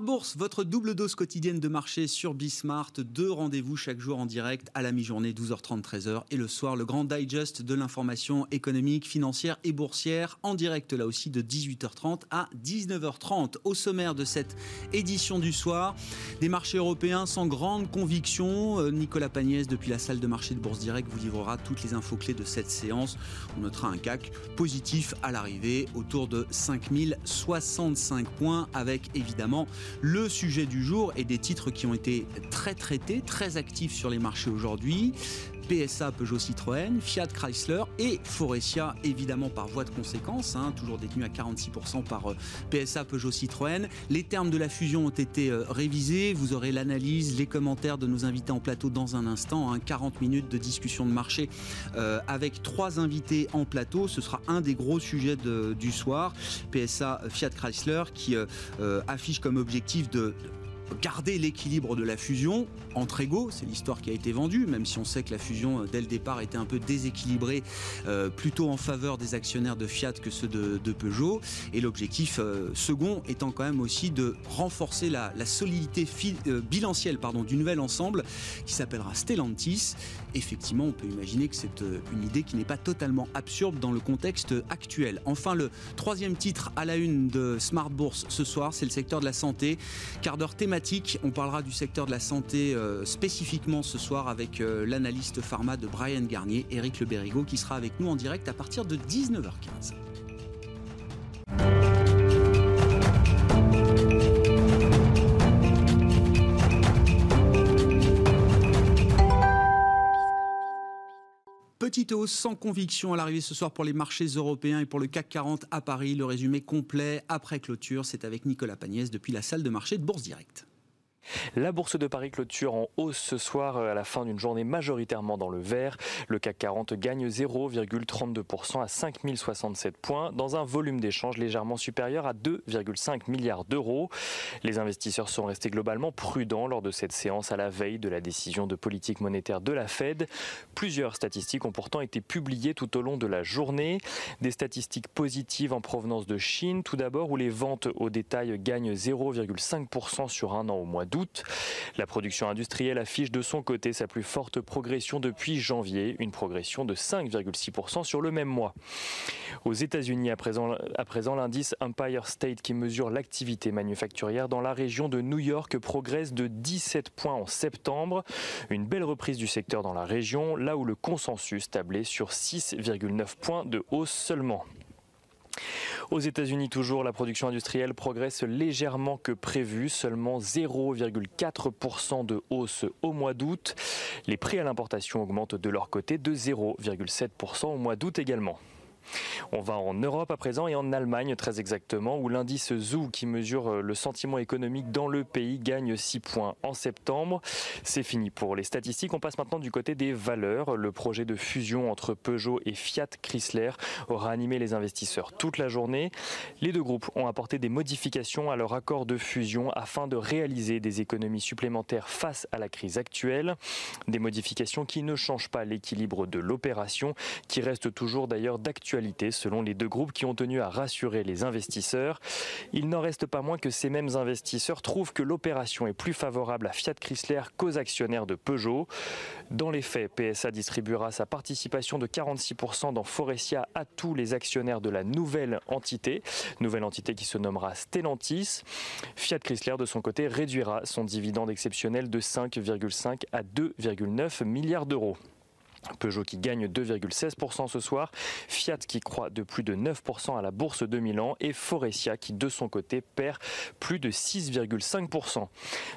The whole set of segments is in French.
Bourse, votre double dose quotidienne de marché sur Bismart. Deux rendez-vous chaque jour en direct à la mi-journée, 12h30, 13h. Et le soir, le grand digest de l'information économique, financière et boursière en direct là aussi de 18h30 à 19h30. Au sommaire de cette édition du soir, des marchés européens sans grande conviction. Euh, Nicolas Pagnès, depuis la salle de marché de Bourse Direct, vous livrera toutes les infos clés de cette séance. On notera un CAC positif à l'arrivée autour de 5065 points avec évidemment le sujet du jour et des titres qui ont été très traités, très actifs sur les marchés aujourd'hui. PSA Peugeot Citroën, Fiat Chrysler et Forestia, évidemment par voie de conséquence, hein, toujours détenu à 46% par euh, PSA Peugeot Citroën. Les termes de la fusion ont été euh, révisés. Vous aurez l'analyse, les commentaires de nos invités en plateau dans un instant. 40 hein. minutes de discussion de marché euh, avec trois invités en plateau. Ce sera un des gros sujets du soir. PSA Fiat Chrysler qui affiche comme objectif de garder l'équilibre de la fusion entre égaux, c'est l'histoire qui a été vendue, même si on sait que la fusion euh, dès le départ était un peu déséquilibrée, euh, plutôt en faveur des actionnaires de Fiat que ceux de, Peugeot. Et l'objectif euh, second étant quand même aussi de renforcer la, solidité bilancielle du nouvel ensemble qui s'appellera Stellantis. Effectivement, on peut imaginer que c'est une idée qui n'est pas totalement absurde dans le contexte actuel. Enfin, le troisième titre à la une de Smart Bourse ce soir, c'est le secteur de la santé. Quart d'heure thématique on parlera du secteur de la santé euh, spécifiquement ce soir avec euh, l'analyste pharma de Brian Garnier, Eric Le Berrigo, qui sera avec nous en direct à partir de 19h15. Petite hausse sans conviction à l'arrivée ce soir pour les marchés européens et pour le CAC 40 à Paris. Le résumé complet après clôture, c'est avec Nicolas Pagnès depuis la salle de marché de Bourse Directe. La bourse de Paris clôture en hausse ce soir euh, à la fin d'une journée majoritairement dans le vert. Le CAC 40 gagne 0,32% à 5067 points dans un volume d'échange légèrement supérieur à 2,5 milliards d'euros. Les investisseurs sont restés globalement prudents lors de cette séance à la veille de la décision de politique monétaire de la Fed. Plusieurs statistiques ont pourtant été publiées tout au long de la journée. Des statistiques positives en provenance de Chine tout d'abord où les ventes au détail gagnent 0,5% sur un an au mois d'août la production industrielle affiche de son côté sa plus forte progression depuis janvier, une progression de 5,6% sur le même mois. Aux États-Unis, à présent, l'indice Empire State qui mesure l'activité manufacturière dans la région de New York progresse de 17 points en septembre. Une belle reprise du secteur dans la région, là où le consensus tablait sur 6,9 points de hausse seulement. Aux États-Unis toujours, la production industrielle progresse légèrement que prévu, seulement 0,4% de hausse au mois d'août. Les prix à l'importation augmentent de leur côté de 0,7% au mois d'août également. On va en Europe à présent et en Allemagne très exactement, où l'indice ZOO qui mesure euh, le sentiment économique dans le pays gagne 6 points en septembre. C'est fini pour les statistiques. On passe maintenant du côté des valeurs. Le projet de fusion entre Peugeot et Fiat Chrysler aura animé les investisseurs toute la journée. Les deux groupes ont apporté des modifications à leur accord de fusion afin de réaliser des économies supplémentaires face à la crise actuelle. Des modifications qui ne changent pas l'équilibre de l'opération, qui reste toujours d'ailleurs d'actualité selon les deux groupes qui ont tenu à rassurer les investisseurs. Il n'en reste pas moins que ces mêmes investisseurs trouvent que l'opération est plus favorable à Fiat Chrysler qu'aux actionnaires de Peugeot. Dans les faits, PSA distribuera sa participation de 46% dans Forestia à tous les actionnaires de la nouvelle entité, nouvelle entité qui se nommera Stellantis. Fiat Chrysler, de son côté, réduira son dividende exceptionnel de 5,5 à 2,9 milliards d'euros. Peugeot qui gagne 2,16% ce soir, Fiat qui croît de plus de 9% à la bourse de Milan et Forestia qui de son côté perd plus de 6,5%.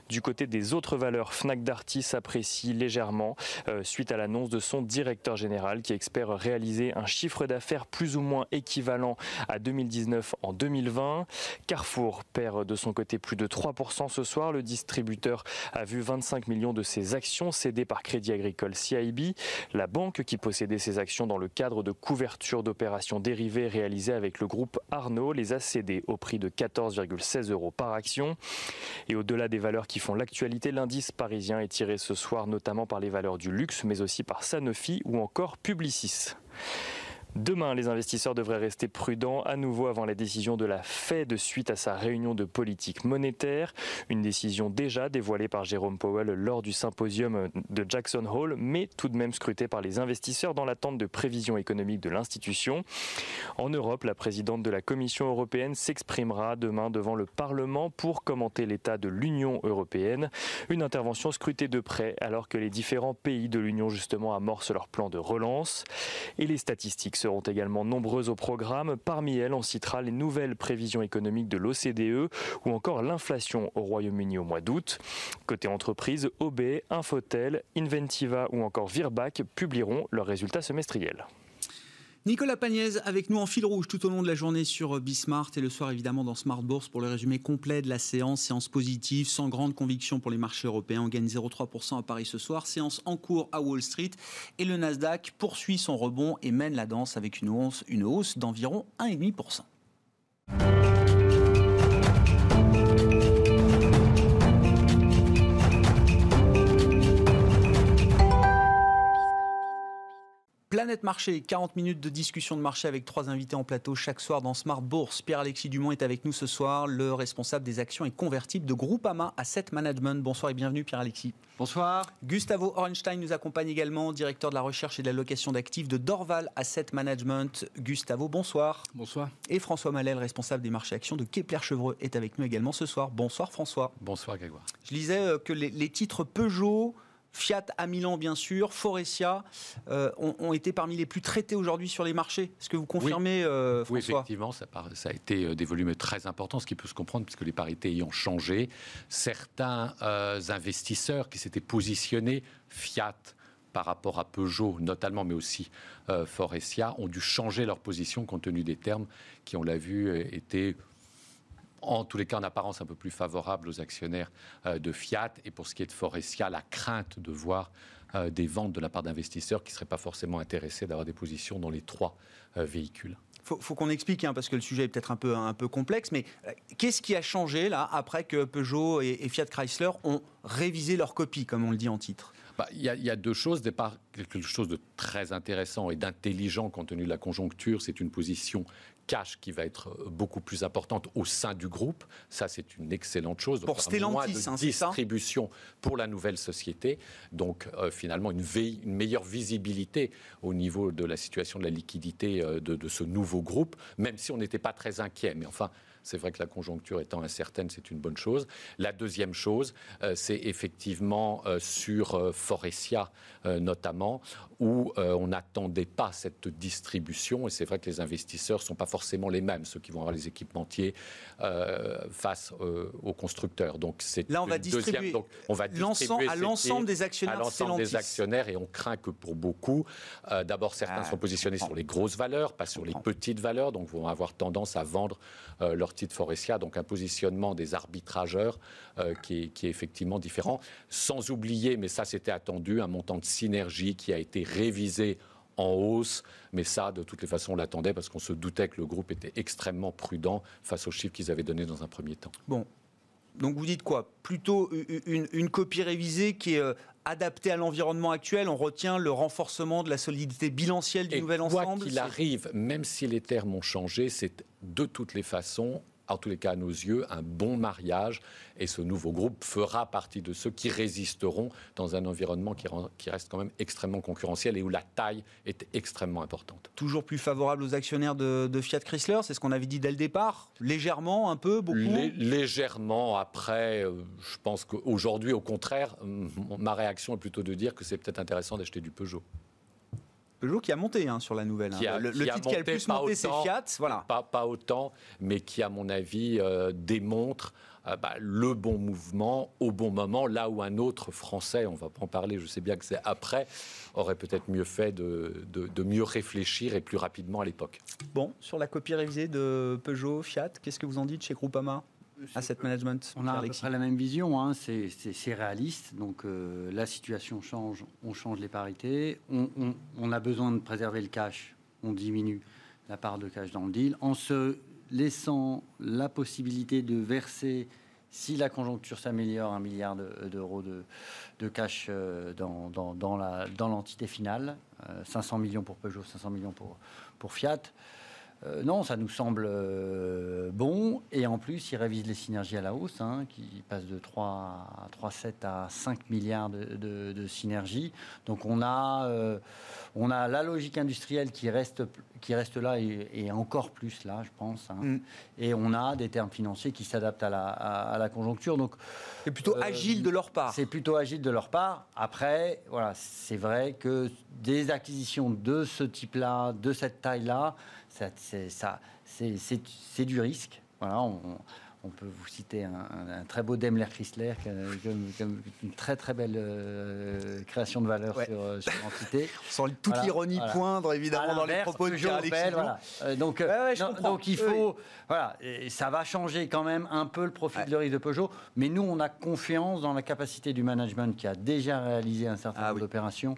Du côté des autres valeurs, Fnac Darty s'apprécie légèrement euh, suite à l'annonce de son directeur général qui espère réaliser un chiffre d'affaires plus ou moins équivalent à 2019 en 2020. Carrefour perd de son côté plus de 3% ce soir. Le distributeur a vu 25 millions de ses actions cédées par Crédit Agricole CIB. La banque qui possédait ces actions dans le cadre de couverture d'opérations dérivées réalisées avec le groupe Arnaud les a cédées au prix de 14,16 euros par action. Et au-delà des valeurs qui font l'actualité, l'indice parisien est tiré ce soir notamment par les valeurs du luxe, mais aussi par Sanofi ou encore Publicis. Demain, les investisseurs devraient rester prudents à nouveau avant la décision de la Fed suite à sa réunion de politique monétaire. Une décision déjà dévoilée par Jérôme Powell lors du symposium de Jackson Hole, mais tout de même scrutée par les investisseurs dans l'attente de prévisions économiques de l'institution. En Europe, la présidente de la Commission européenne s'exprimera demain devant le Parlement pour commenter l'état de l'Union européenne. Une intervention scrutée de près alors que les différents pays de l'Union justement amorcent leur plan de relance. Et les statistiques également nombreuses au programme. Parmi elles, on citera les nouvelles prévisions économiques de l'OCDE ou encore l'inflation au Royaume-Uni au mois d'août. Côté entreprise, OB, Infotel, Inventiva ou encore Virbac publieront leurs résultats semestriels. Nicolas Pagnès avec nous en fil rouge tout au long de la journée sur euh, Bismart et le soir évidemment dans Smart Bourse pour le résumé complet de la séance. Séance positive, sans grande conviction pour les marchés européens. On gagne 0,3% à Paris ce soir. Séance en cours à Wall Street et le Nasdaq poursuit son rebond et mène la danse avec une hausse, une hausse d'environ 1,5%. Planète Marché, 40 minutes de discussion de marché avec trois invités en plateau chaque soir dans Smart Bourse. Pierre-Alexis Dumont est avec nous ce soir, le responsable des actions et convertibles de Groupama Asset Management. Bonsoir et bienvenue Pierre-Alexis. Bonsoir. Gustavo Orenstein nous accompagne également, directeur de la recherche et de la location d'actifs de Dorval Asset Management. Gustavo, bonsoir. Bonsoir. Et François Malel, responsable des marchés actions de Kepler-Chevreux, est avec nous également ce soir. Bonsoir François. Bonsoir Grégoire. Je lisais euh, que les titres Peugeot, Fiat à Milan, bien sûr, Forestia euh, ont, été parmi les plus traités aujourd'hui sur les marchés. Est-ce que vous confirmez, euh, François? Oui, effectivement, ça, a été euh, des volumes très importants, ce qui peut se comprendre puisque les parités ayant changé. Certains investisseurs qui s'étaient positionnés, Fiat, par rapport à Peugeot notamment, mais aussi Forestia, ont dû changer leur position compte tenu des termes qui, on l'a vu, étaient en tous les cas en apparence un peu plus favorable aux actionnaires euh, de Fiat. Et pour ce qui est de Forestia, la crainte de voir euh, des ventes de la part d'investisseurs qui ne seraient pas forcément intéressés d'avoir des positions dans les trois euh, véhicules. Faut, faut qu'on explique, hein, parce que le sujet est peut-être un peu, un peu complexe, mais qu'est-ce qui a changé là après que Peugeot et, Fiat Chrysler ont révisé leur copie, comme on le dit en titre? Bah, il y, y, a deux choses. Départ, quelque chose de très intéressant et d'intelligent compte tenu de la conjoncture. C'est une position cash qui va être euh, beaucoup plus importante au sein du groupe. Ça, c'est une excellente chose. pour Stellantis, moins de distribution pour la nouvelle société. Donc, euh, finalement, une, une, meilleure visibilité au niveau de la situation de la liquidité euh, de, de, ce nouveau groupe, même si on n'était pas très inquiet. Mais enfin, c'est vrai que la conjoncture étant incertaine, c'est une bonne chose. La deuxième chose, euh, c'est effectivement euh, sur euh, Forestia notamment, où on n'attendait pas cette distribution. Et c'est vrai que les investisseurs ne sont pas forcément les mêmes, ceux qui vont avoir les équipementiers face aux constructeurs. Donc c'est là on va distribuer, donc, on va distribuer à l'ensemble des actionnaires. À l'ensemble des actionnaires et on craint que pour beaucoup, d'abord certains ah, sont positionnés sur les grosses valeurs, pas sur les petites valeurs, donc vont avoir tendance à vendre leur titre Forestia, donc un positionnement des arbitrageurs euh, qui, est, effectivement différent. Sans oublier, mais ça c'était attendu, un montant de synergie qui a été révisé en hausse, mais ça, de toutes les façons, on l'attendait parce qu'on se doutait que le groupe était extrêmement prudent face aux chiffres qu'ils avaient donnés dans un premier temps. Bon, donc vous dites quoi? Plutôt une, copie révisée qui est euh, adaptée à l'environnement actuel. On retient le renforcement de la solidité bilancielle du nouvel ensemble. Quoi qu'il arrive, même si les termes ont changé, c'est de toutes les façons en tous les cas à nos yeux, un bon mariage. Et ce nouveau groupe fera partie de ceux qui résisteront dans un environnement qui, reste quand même extrêmement concurrentiel et où la taille est extrêmement importante. Toujours plus favorable aux actionnaires de, Fiat Chrysler, c'est ce qu'on avait dit dès le départ? Légèrement, un peu, beaucoup? Légèrement. Après, euh, je pense qu'aujourd'hui, au contraire, ma réaction est plutôt de dire que c'est peut-être intéressant d'acheter du Peugeot. Peugeot qui a monté hein, sur la nouvelle. Hein. le, titre qui a le plus monté, c'est Fiat. Voilà. Pas, autant, mais qui, à mon avis, euh, démontre euh, bah, le bon mouvement au bon moment, là où un autre Français, on va pas en parler, je sais bien que c'est après, aurait peut-être mieux fait de, de, mieux réfléchir et plus rapidement à l'époque. Bon, sur la copie révisée de Peugeot, Fiat, qu'est-ce que vous en dites chez Groupama? Asset management On a à peu près la même vision, hein. c'est réaliste. Donc la situation change, on change les parités. On, on, a besoin de préserver le cash, on diminue la part de cash dans le deal en se laissant la possibilité de verser si la conjoncture s'améliore, un milliard d'euros de, de, cash euh, dans, dans, dans l'entité finale, 500 euh, millions pour Peugeot, 500 millions pour, pour Fiat. Euh, non, ça nous semble euh, bon. Et en plus, il révise les synergies à la hausse, hein, qui passent de 3, 3,7 à 5 milliards de, synergies. Donc on a, euh, on a la logique industrielle qui reste, qui reste là et, encore plus là, je pense. Hein. Mm. Et on a des termes financiers qui s'adaptent à la, à, la, conjoncture. Donc c'est plutôt agile de leur part. C'est plutôt agile de leur part. Après, voilà, c'est vrai que des acquisitions de ce type-là, de cette taille-là, c'est du risque. Voilà, on, peut vous citer un, très beau Daimler Chrysler, une très très belle euh, création de valeur sur, sur l'entité. Sans toute l'ironie poindre évidemment dans les propos de voilà. Euh, donc, euh, donc il faut, voilà, ça va changer quand même un peu le profil de risque de Peugeot, mais nous on a confiance dans la capacité du management qui a déjà réalisé un certain ah nombre d'opérations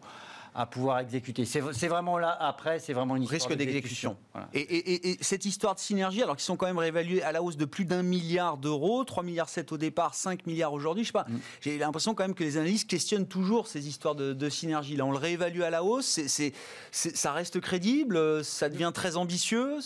à pouvoir exécuter. C'est vraiment là, après, c'est vraiment une histoire risque d'exécution. Et, cette histoire de synergie, alors qu'ils sont quand même réévalués à la hausse de plus d'un milliard d'euros, 3 milliards 7 au départ, 5 milliards aujourd'hui, je sais pas. Mm. J'ai l'impression quand même que les analystes questionnent toujours ces histoires de, synergie. Là, on le réévalue à la hausse, c'est ça reste crédible, ça devient très ambitieux.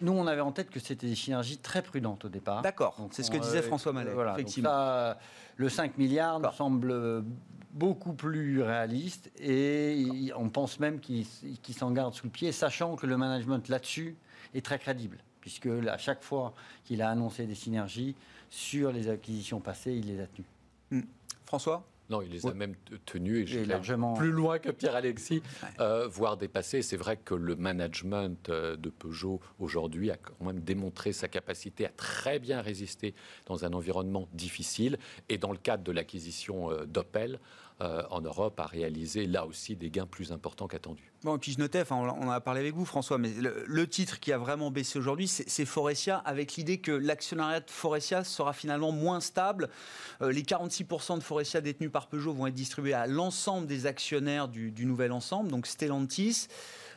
Nous, on avait en tête que c'était des synergies très prudentes au départ. D'accord, c'est ce que disait François Mallet. Voilà, effectivement. Le 5 milliards nous semble beaucoup plus réaliste et on pense même qu'il s'en garde sous le pied, sachant que le management là-dessus est très crédible, puisque à chaque fois qu'il a annoncé des synergies sur les acquisitions passées, il les a tenues. Hmm. François? Non, il les a même tenus et, largement plus loin que Pierre-Alexis, euh, voire dépassé. C'est vrai que le management euh, de Peugeot aujourd'hui a quand même démontré sa capacité à très bien résister dans un environnement difficile. Et dans le cadre de l'acquisition euh, d'Opel, euh, en Europe a réalisé là aussi des gains plus importants qu'attendus. Bon, et puis je notais, enfin, on en a parlé avec vous, François, mais le, titre qui a vraiment baissé aujourd'hui, c'est Forestia, avec l'idée que l'actionnariat de Forestia sera finalement moins stable. Euh, les 46% de Forestia détenus par Peugeot vont être distribués à l'ensemble des actionnaires du, nouvel ensemble, donc Stellantis.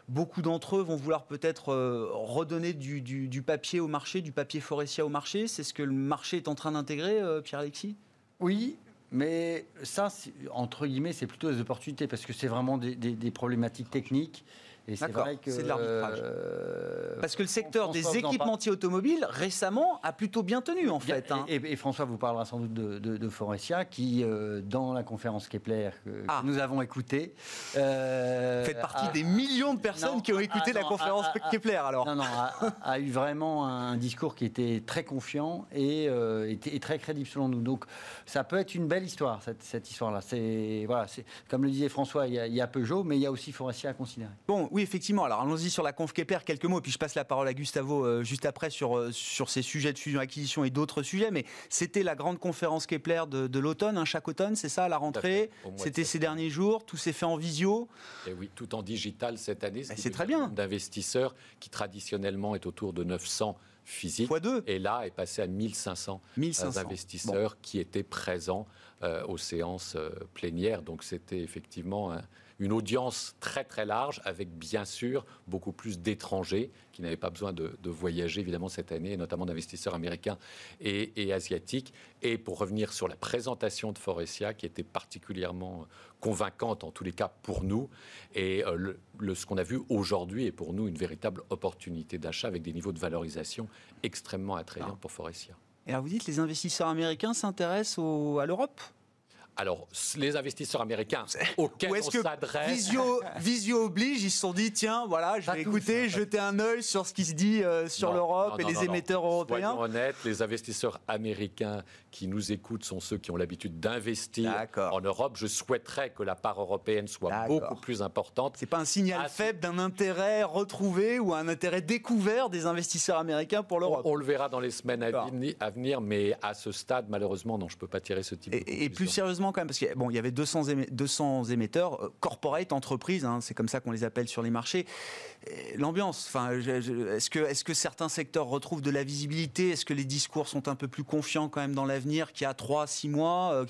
Beaucoup d'entre eux vont vouloir peut-être euh, redonner du, du, papier au marché, du papier Forestia au marché. C'est ce que le marché est en train d'intégrer, Pierre-Alexis? Oui, mais ça, entre guillemets, c'est plutôt des opportunités parce que c'est vraiment des, problématiques techniques et c'est vrai que. C'est de l'arbitrage. Euh, Parce que le secteur des équipementiers automobiles, récemment, a plutôt bien tenu, en fait. Hein. Et, François vous parlera sans doute de, de, Forestia, qui, euh, dans la conférence Kepler que, ah. nous avons écoutée. Euh, Faites partie des millions de personnes qui ont écouté la conférence Kepler, alors. Non, non, a, eu vraiment un discours qui était très confiant et, était très crédible selon nous. Donc, ça peut être une belle histoire, cette, cette histoire-là. C'est, voilà, comme le disait François, il y, y a Peugeot, mais il y a aussi Forestia à considérer. Bon, oui, effectivement. Alors allons-y sur la conf Kepler, quelques mots, puis je passe la parole à Gustavo euh, juste après sur, euh, sur ces sujets de fusion-acquisition et d'autres sujets. Mais c'était la grande conférence Kepler de, l'automne, hein, chaque automne, c'est ça, à la rentrée? C'était ces derniers jours, tout s'est fait en visio? Et oui, tout en digital cette année. C'est très bien. D'investisseurs qui traditionnellement est autour de 900 physiques. Et là est passé à 1500, 1500. investisseurs qui étaient présents euh, aux séances plénières. Donc c'était effectivement un, une audience très très large avec bien sûr beaucoup plus d'étrangers qui n'avaient pas besoin de, voyager évidemment cette année, notamment d'investisseurs américains et, asiatiques. Et pour revenir sur la présentation de Forestia qui était particulièrement convaincante en tous les cas pour nous et euh, le, ce qu'on a vu aujourd'hui est pour nous une véritable opportunité d'achat avec des niveaux de valorisation extrêmement attrayants pour Forestia. Et alors vous dites les investisseurs américains s'intéressent à l'Europe? Alors, les investisseurs américains auxquels on s'adresse. Visio, Visio oblige, ils se sont dit tiens, voilà, je vais écouter, jeter un œil sur ce qui se dit euh, sur l'Europe et les émetteurs européens. Soyons honnêtes, les investisseurs américains qui nous écoutent sont ceux qui ont l'habitude d'investir en Europe. Je souhaiterais que la part européenne soit beaucoup plus importante. C'est pas un signal faible d'un intérêt retrouvé ou un intérêt découvert des investisseurs américains pour l'Europe. On, le verra dans les semaines à venir, mais à ce stade, malheureusement, non, je peux pas tirer ce type. Et, et plus sérieusement quand même, parce qu'il bon, il y avait 200, 200 émetteurs, euh, corporate, entreprises, hein, c'est comme ça qu'on les appelle sur les marchés. L'ambiance, enfin, est-ce que, est que certains secteurs retrouvent de la visibilité? Est-ce que les discours sont un peu plus confiants quand même dans l'avenir qu'il y a 3, 6 mois?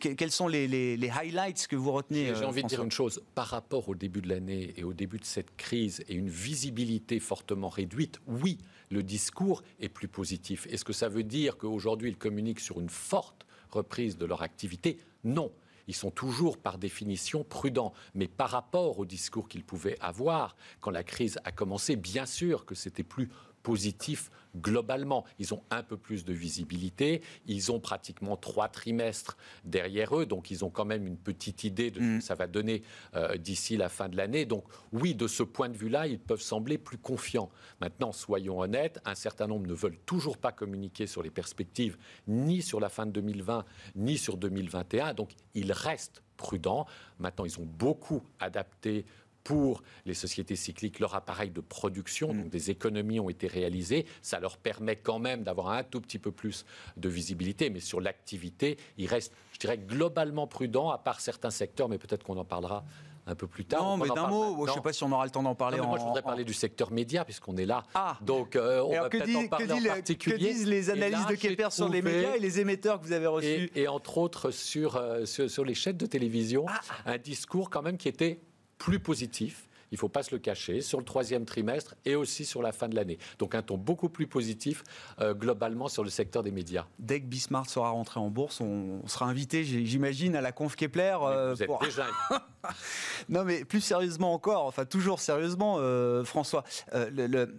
Quels sont les, les, highlights que vous retenez J'ai envie de dire une chose, par rapport au début de l'année et au début de cette crise et une visibilité fortement réduite, oui, le discours est plus positif. Est-ce que ça veut dire qu'aujourd'hui, ils communiquent sur une forte reprise de leur activité Non. Ils sont toujours, par définition, prudents. Mais par rapport au discours qu'ils pouvaient avoir quand la crise a commencé, bien sûr que c'était plus positif globalement. Ils ont un peu plus de visibilité, ils ont pratiquement trois trimestres derrière eux, donc ils ont quand même une petite idée de ce que mm. ça va donner euh, d'ici la fin de l'année. Donc oui, de ce point de vue-là, ils peuvent sembler plus confiants. Maintenant, soyons honnêtes, un certain nombre ne veulent toujours pas communiquer sur les perspectives, ni sur la fin de 2020, ni sur 2021, donc ils restent prudents. Maintenant, ils ont beaucoup adapté pour les sociétés cycliques leur appareil de production, donc des économies ont été réalisées. Ça leur permet quand même d'avoir un tout petit peu plus de visibilité, mais sur l'activité, ils restent, je dirais, globalement prudents, à part certains secteurs, mais peut-être qu'on en parlera un peu plus tard. Non, mais d'un mot, je ne sais pas si on aura le temps d'en parler. moi, je voudrais parler du secteur média, puisqu'on est là. Ah. Donc, euh, on va dit, en parler en particulier. que disent les analyses de Kepler sur les médias et les émetteurs que vous avez reçus et, entre autres, sur, euh, sur, les chaînes de télévision, ah. un discours quand même qui était plus positif il ne faut pas se le cacher, sur le troisième trimestre et aussi sur la fin de l'année. Donc un ton beaucoup plus positif euh, globalement sur le secteur des médias. Dès que Bismarck sera rentré en bourse, on, sera invité, j'imagine, à la conf Kepler. Euh, vous êtes déjà... non mais plus sérieusement encore, enfin toujours sérieusement, euh, François, le,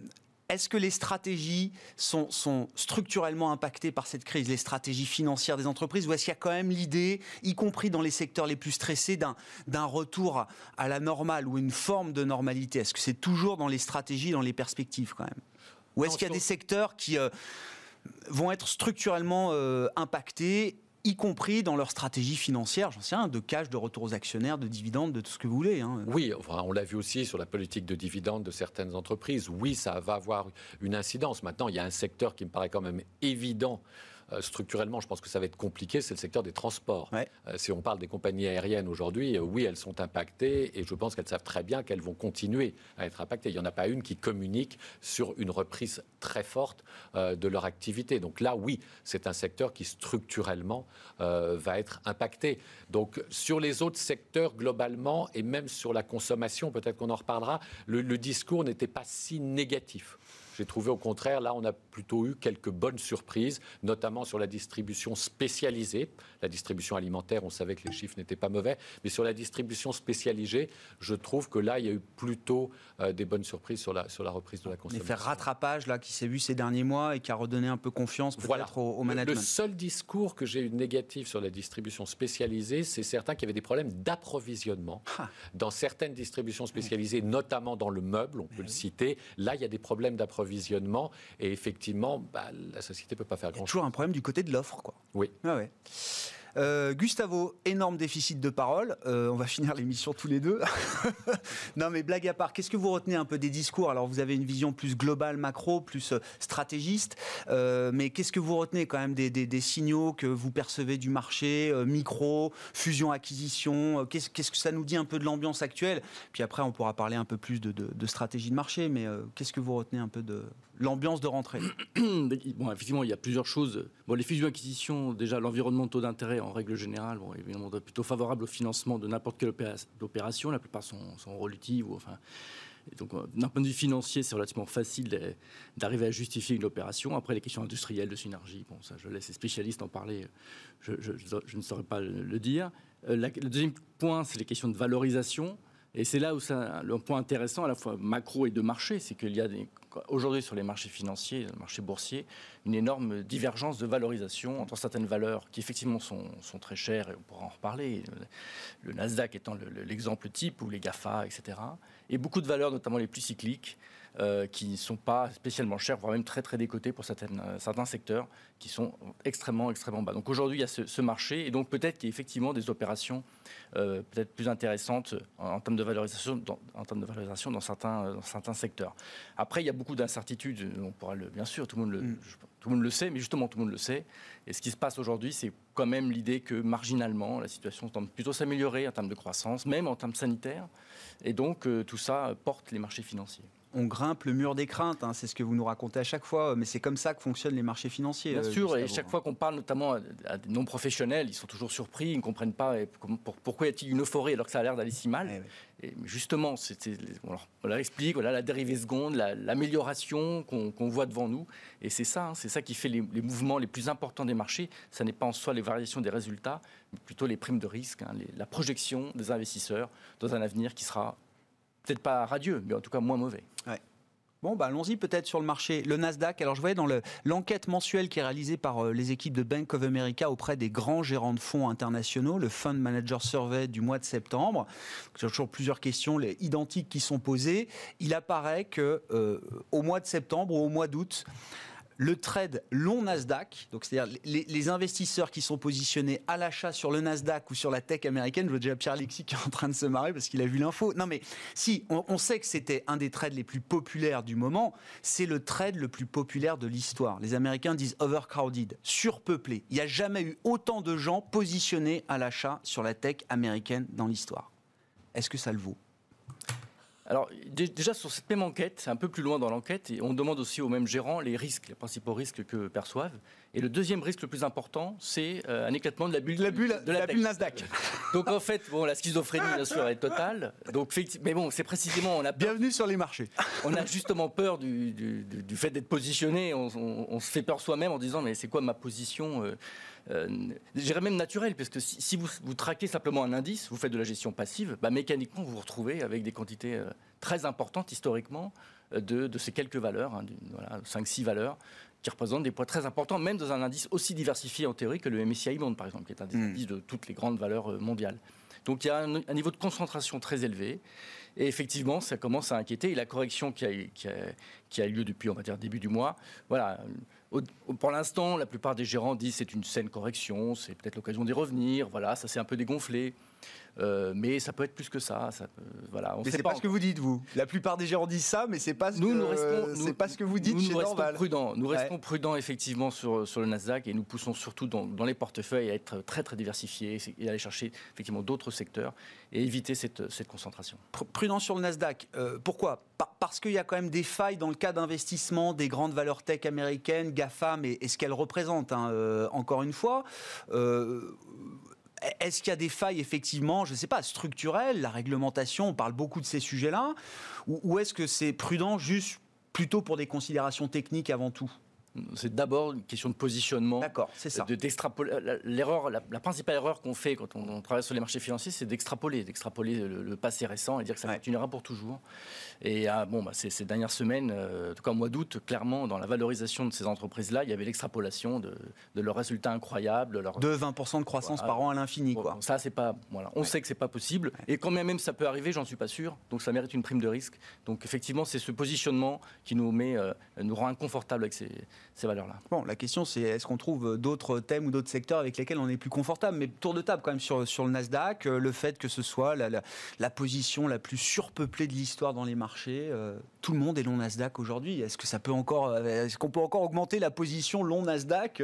est-ce que les stratégies sont, structurellement impactées par cette crise, les stratégies financières des entreprises, ou est-ce qu'il y a quand même l'idée, y compris dans les secteurs les plus stressés, d'un retour à la normale ou une forme de normalité? Est-ce que c'est toujours dans les stratégies, dans les perspectives quand même? Ou est-ce qu'il y a des secteurs qui euh, vont être structurellement euh, impactés y compris dans leur stratégie financière, j'en sais rien, de cash, de retour aux actionnaires, de dividendes, de tout ce que vous voulez. Hein. Oui, on l'a vu aussi sur la politique de dividendes de certaines entreprises. Oui, ça va avoir une incidence. Maintenant, il y a un secteur qui me paraît quand même évident structurellement, je pense que ça va être compliqué, c'est le secteur des transports. Euh, si on parle des compagnies aériennes aujourd'hui, euh, oui, elles sont impactées et je pense qu'elles savent très bien qu'elles vont continuer à être impactées. Il n'y en a pas une qui communique sur une reprise très forte de leur activité. Donc là, oui, c'est un secteur qui structurellement va être impacté. Donc sur les autres secteurs, globalement, et même sur la consommation, peut-être qu'on en reparlera, le discours n'était pas si négatif. J'ai trouvé au contraire, là, on a plutôt eu quelques bonnes surprises, notamment sur la distribution spécialisée. La distribution alimentaire, on savait que les chiffres n'étaient pas mauvais, mais sur la distribution spécialisée, je trouve que là, il y a eu plutôt euh, des bonnes surprises sur la, sur la reprise de la consommation. L'effet rattrapage là, qui s'est vu ces derniers mois et qui a redonné un peu confiance peut-être au, management. Le seul discours que j'ai eu négatif sur la distribution spécialisée, c'est certains qui avaient des problèmes d'approvisionnement. Ah. Dans certaines distributions spécialisées, notamment dans le meuble, on peut le citer, là, il y a des problèmes d'approvisionnement Et effectivement, bah, la société ne peut pas faire grand-chose. toujours un problème du côté de l'offre, quoi. Oui. Ah ouais. Euh, Gustavo, énorme déficit de parole. Euh, on va finir l'émission tous les deux. non, mais blague à part, qu'est-ce que vous retenez un peu des discours? Alors, vous avez une vision plus globale, macro, plus euh, stratégiste. mais qu'est-ce que vous retenez quand même des, signaux que vous percevez du marché, micro, fusion-acquisition qu'est-ce, qu'est-ce que ça nous dit un peu de l'ambiance actuelle? Puis après, on pourra parler un peu plus de stratégie de marché. Mais qu'est-ce que vous retenez un peu de l'ambiance de rentrée Bon, effectivement, il y a plusieurs choses. Bon, les fusions-acquisitions, déjà, l'environnement taux d'intérêt en règle générale, bon, évidemment, plutôt favorable au financement de n'importe quelle opération. La plupart sont, sont enfin, donc, euh, d'un point de vue financier, c'est relativement facile d'arriver à justifier une opération. Après, les questions industrielles de synergie, bon, ça, je laisse les spécialistes en parler. Je, je, ne saurais pas le dire. Euh, le deuxième point, c'est les questions de valorisation. Et c'est là où c'est un point intéressant à la fois macro et de marché, c'est qu'il y a aujourd'hui sur les marchés financiers, le marché boursier, une énorme divergence de valorisation entre certaines valeurs qui effectivement sont, sont très chères, et on pourra en reparler, le, Nasdaq étant l'exemple type, ou les GAFA, etc. Et beaucoup de valeurs, notamment les plus cycliques, qui ne sont pas spécialement chers, voire même très très décotés pour certaines, certains secteurs qui sont extrêmement extrêmement bas. Donc aujourd'hui il y a ce, marché et donc peut-être qu'il y a effectivement des opérations peut-être plus intéressantes en, termes de valorisation dans, en termes de valorisation dans certains, dans certains secteurs. Après il y a beaucoup d'incertitudes, on pourra le, bien sûr tout le monde le, mm. tout le monde le sait, mais justement tout le monde le sait. Et ce qui se passe aujourd'hui c'est quand même l'idée que marginalement, la situation tente plutôt s'améliorer en termes de croissance, même en termes sanitaires. Et donc, euh, tout ça porte les marchés financiers on grimpe le mur des craintes. Hein, c'est ce que vous nous racontez à chaque fois, mais c'est comme ça que fonctionnent les marchés financiers. Bien euh, sûr, et chaque fois qu'on parle notamment à des non-professionnels, ils sont toujours surpris, ils ne comprennent pas pourquoi y a-t-il une euphorie alors que ça a l'air d'aller si mal. Eh et justement, on leur explique voilà, la dérivée seconde, l'amélioration qu'on voit devant nous. Et c'est ça, hein, c'est ça qui fait les, mouvements les plus importants des marchés. Ça n'est pas en soi les variations des résultats, mais plutôt les primes de risque, hein, la projection des investisseurs dans un avenir qui sera peut-être pas radieux, mais en tout cas moins mauvais. Bon, bah allons-y peut-être sur le marché. Le Nasdaq, alors je voyais dans l'enquête mensuelle qui est réalisée par euh, les équipes de Bank of America auprès des grands gérants de fonds internationaux, le Fund Manager Survey du mois de septembre. Il y a toujours plusieurs questions les, identiques qui sont posées. Il apparaît que euh, au mois de septembre ou au mois d'août, le trade long Nasdaq, donc c'est-à-dire les, investisseurs qui sont positionnés à l'achat sur le Nasdaq ou sur la tech américaine, je vois déjà Pierre Alexis qui est en train de se marrer parce qu'il a vu l'info. Non mais si, on, sait que c'était un des trades les plus populaires du moment, c'est le trade le plus populaire de l'histoire. Les Américains disent overcrowded, surpeuplé. Il n'y a jamais eu autant de gens positionnés à l'achat sur la tech américaine dans l'histoire. Est-ce que ça le vaut? Alors déjà sur cette même enquête, un peu plus loin dans l'enquête, on demande aussi aux mêmes gérants les risques, les principaux risques que perçoivent. Et le deuxième risque le plus important, c'est euh, un éclatement de la bulle, la bulle de la, bulle Nasdaq. Donc en fait, bon, la schizophrénie bien sûr est totale. Donc mais bon, c'est précisément on a bienvenue sur les marchés. On a justement peur du, du, fait d'être positionné. On, on, se fait peur soi-même en disant mais c'est quoi ma position euh, euh, j'irais même naturel, parce que si, vous, vous, traquez simplement un indice, vous faites de la gestion passive, bah, mécaniquement, vous vous retrouvez avec des quantités euh, très importantes historiquement euh, de, ces quelques valeurs, hein, voilà, 5-6 valeurs, qui représentent des poids très importants, même dans un indice aussi diversifié en théorie que le MSCI Monde, par exemple, qui est un des hmm. indices de toutes les grandes valeurs mondiales. Donc il y a un, niveau de concentration très élevé. Et effectivement, ça commence à inquiéter. Et la correction qui a, qui a, qui a lieu depuis, on va dire, début du mois, voilà, pour l'instant, la plupart des gérants disent c'est une saine correction, c'est peut-être l'occasion d'y revenir. Voilà, ça s'est un peu dégonflé. Euh, mais ça peut être plus que ça. ça voilà, on mais c'est pas, ce que vous dites, vous. La plupart des gérants disent ça, mais c'est pas ce nous, que, nous restons, c'est pas ce que vous dites nous, chez nous restons prudents. Nous restons prudents effectivement sur, sur le Nasdaq et nous poussons surtout dans, dans, les portefeuilles à être très très diversifiés et aller chercher effectivement d'autres secteurs et éviter cette, cette concentration. Prudent sur le Nasdaq. Euh, pourquoi? Parce qu'il y a quand même des failles dans le cas d'investissement des grandes valeurs tech américaines, GAFAM et, et ce qu'elles représentent. Hein, euh, encore une fois. Est-ce qu'il y a des failles effectivement, je ne sais pas, structurelles, la réglementation, on parle beaucoup de ces sujets-là, ou est-ce que c'est prudent juste plutôt pour des considérations techniques avant tout? C'est d'abord une question de positionnement. D'accord, c'est ça. L'erreur, la, principale erreur qu'on fait quand on, travaille sur les marchés financiers, c'est d'extrapoler, d'extrapoler le, passé récent et dire que ça continuera pour toujours. Et ah, bon, bah, ces, dernières semaines, euh, en tout cas au mois d'août, clairement, dans la valorisation de ces entreprises-là, il y avait l'extrapolation de, leurs résultats incroyables. Leur... De 20% de croissance par an à l'infini, quoi. ça, c'est pas. Voilà, on sait que c'est pas possible. Et quand même, ça peut arriver, j'en suis pas sûr. Donc ça mérite une prime de risque. Donc effectivement, c'est ce positionnement qui nous met, euh, nous rend inconfortable avec ces ces valeurs-là. Bon, la question c'est est-ce qu'on trouve d'autres thèmes ou d'autres secteurs avec lesquels on est plus confortable? Mais tour de table quand même sur, sur le Nasdaq, euh, le fait que ce soit la, la, position la plus surpeuplée de l'histoire dans les marchés, euh, tout le monde est long Nasdaq aujourd'hui. Est-ce que ça peut encore, euh, est-ce qu'on peut encore augmenter la position long Nasdaq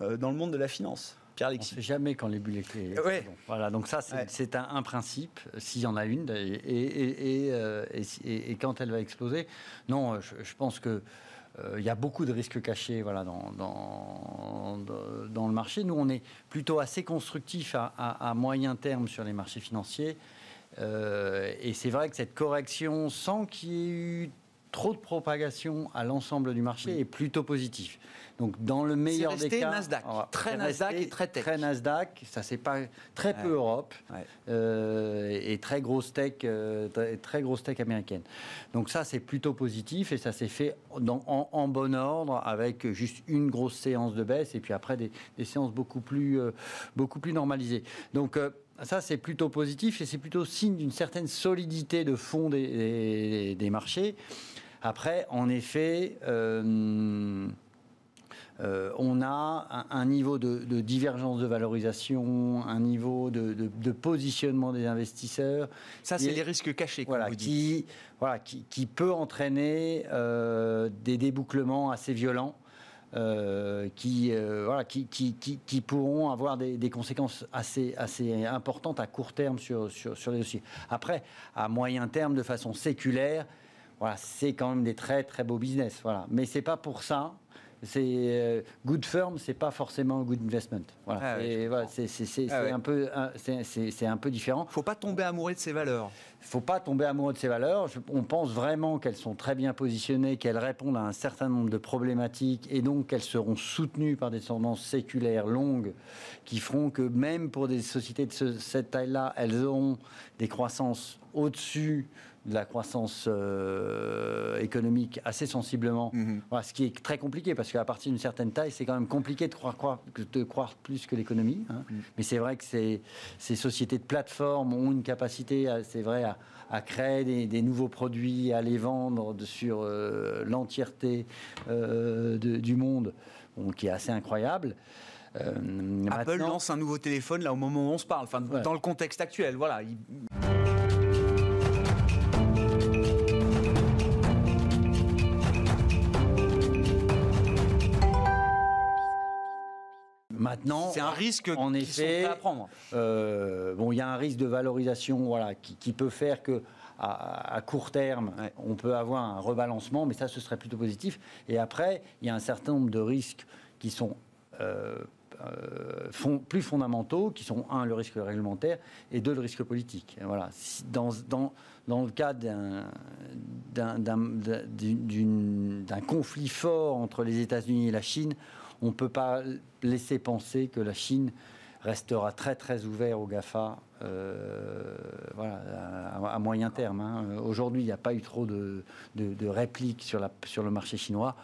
dans le monde de la finance? On ne sait jamais quand les bulles éclatent. Voilà, donc ça, c'est un, principe, s'il y en a une, et, et, quand elle va exploser? Non, je pense que euh, il y a beaucoup de risques cachés voilà, dans, dans, le marché. Nous, on est plutôt assez constructif à, moyen terme sur les marchés financiers. Euh, et c'est vrai que cette correction, sans qu'il y ait eu trop de propagation à l'ensemble du marché, est plutôt positive. Donc dans le meilleur des cas, Nasdaq, très Nasdaq et très tech. Très Nasdaq, ça c'est pas très peu Europe euh, et très grosse tech, euh, très, grosse tech américaine. Donc ça c'est plutôt positif et ça s'est fait en, bon ordre avec juste une grosse séance de baisse et puis après des, séances beaucoup plus euh, beaucoup plus normalisées. Donc ça, c'est plutôt positif et c'est plutôt signe d'une certaine solidité de fond des, des marchés. Après, en effet, euh, euh, on a un, un niveau de, de divergence de valorisation, un niveau de, de- de positionnement des investisseurs Ça, c'est les risques cachés, comme voilà, vous dites. qui, voilà, qui, qui peut entraîner euh, des débouclements assez violents. euh, qui, euh, voilà, qui, qui, qui, qui pourront avoir des, des conséquences assez, assez importantes à court terme sur, sur, sur les dossiers. Après, à moyen terme, de façon séculaire, voilà, c'est quand même des très très beaux business. Voilà. Mais c'est pas pour ça. C'est euh, good firm, c'est pas forcément good investment. Voilà. Ah ouais, voilà, c'est Ah c'est ouais. un peu c'est- un peu différent faut pas tomber amoureux de ces valeurs. faut pas tomber amoureux de ces valeurs. Je- on pense vraiment qu'elles sont très bien positionnées, qu'elles répondent à un certain nombre de problématiques et donc qu'elles seront soutenues par des tendances séculaires longues qui feront que même pour des sociétés de ce- cette taille-là, elles auront des croissances au-dessus de la croissance euh, économique assez sensiblement. Mhm. Voilà, ce qui est très compliqué parce qu'à partir d'une certaine taille, c'est quand même compliqué de croire, croire- de croire plus que l'économie. hein. Mais c'est vrai que ces, ces sociétés de plateforme ont une capacité, c'est vrai, à, à créer des, des nouveaux produits, à les vendre sur euh, l'entièreté euh, du monde, bon, qui est assez incroyable. Apple lance un nouveau téléphone là au moment où on se parle, enfin Ouais. dans le contexte actuel. Voilà. Il- Maintenant, C'est un risque en effet, à prendre. Euh, bon, il y a un risque de valorisation voilà, qui, qui peut faire que à, à court terme, Ouais. on peut avoir un rebalancement, mais ça, ce serait plutôt positif. Et après, il y a un certain nombre de risques qui sont euh, euh, fond- plus fondamentaux, qui sont un, le risque réglementaire, et deux, le risque politique. Et Voilà. Dans, dans, dans le cas d'un conflit fort entre les États-Unis et la Chine, on ne peut pas laisser penser que la Chine restera très très ouvert au GAFA euh, à, moyen terme. hein. Aujourd'hui, il n'y a pas eu trop de, répliques sur, le marché chinois.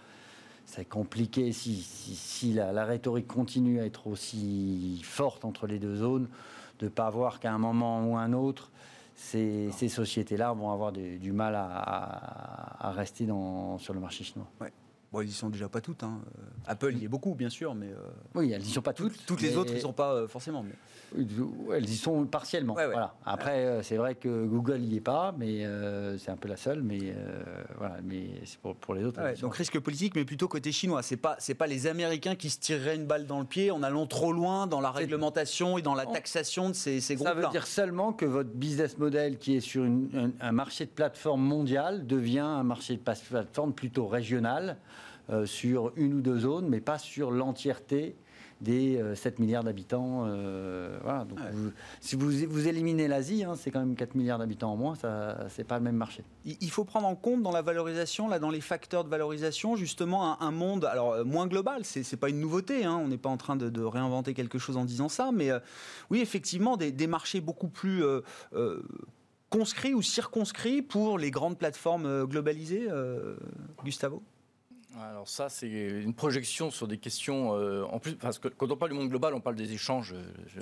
C'est compliqué si, la, rhétorique continue à être aussi forte entre les deux zones, de ne pas voir qu'à un moment ou un autre, ces, sociétés-là vont avoir du mal à, rester sur le marché chinois. Bon, ils y sont déjà pas toutes. hein. Euh, Apple y est beaucoup, bien sûr, mais euh, Oui, elles n'y sont pas toutes. toutes les mais- autres, ils sont pas euh, forcément. mais- Elles y sont partiellement. Ouais, ouais. Voilà. Après, c'est vrai que Google n'y est pas, mais euh, c'est un peu la seule. Mais euh, voilà, mais c'est pour, pour les autres. Y donc risque politique, mais plutôt côté chinois. C'est pas c'est pas les Américains qui se tireraient une balle dans le pied en allant trop loin dans la réglementation et dans la taxation de ces, ces ça veut dire seulement que votre business model, qui est sur une- un, un marché de plateforme mondial, devient un marché de plateforme plutôt régional, sur une ou deux zones, mais pas sur l'entièreté des euh, 7 milliards d'habitants. euh, voilà. Donc Ouais. vous- si vous, vous éliminez l'Asie, hein, c'est quand même 4 milliards d'habitants en moins, ça c'est pas le même marché. Il faut prendre en compte dans la valorisation, là, dans les facteurs de valorisation, justement un, un monde alors euh, moins global. C'est pas une nouveauté. hein, on n'est pas en train de, de réinventer quelque chose en disant ça, mais euh, oui, effectivement, des, des marchés beaucoup plus euh, euh, conscrits ou circonscrits pour les grandes plateformes euh, globalisées. euh, Gustavo? Alors ça, c'est une projection sur des questions. euh, en plus, parce que quand on parle du monde global, on parle des échanges, euh,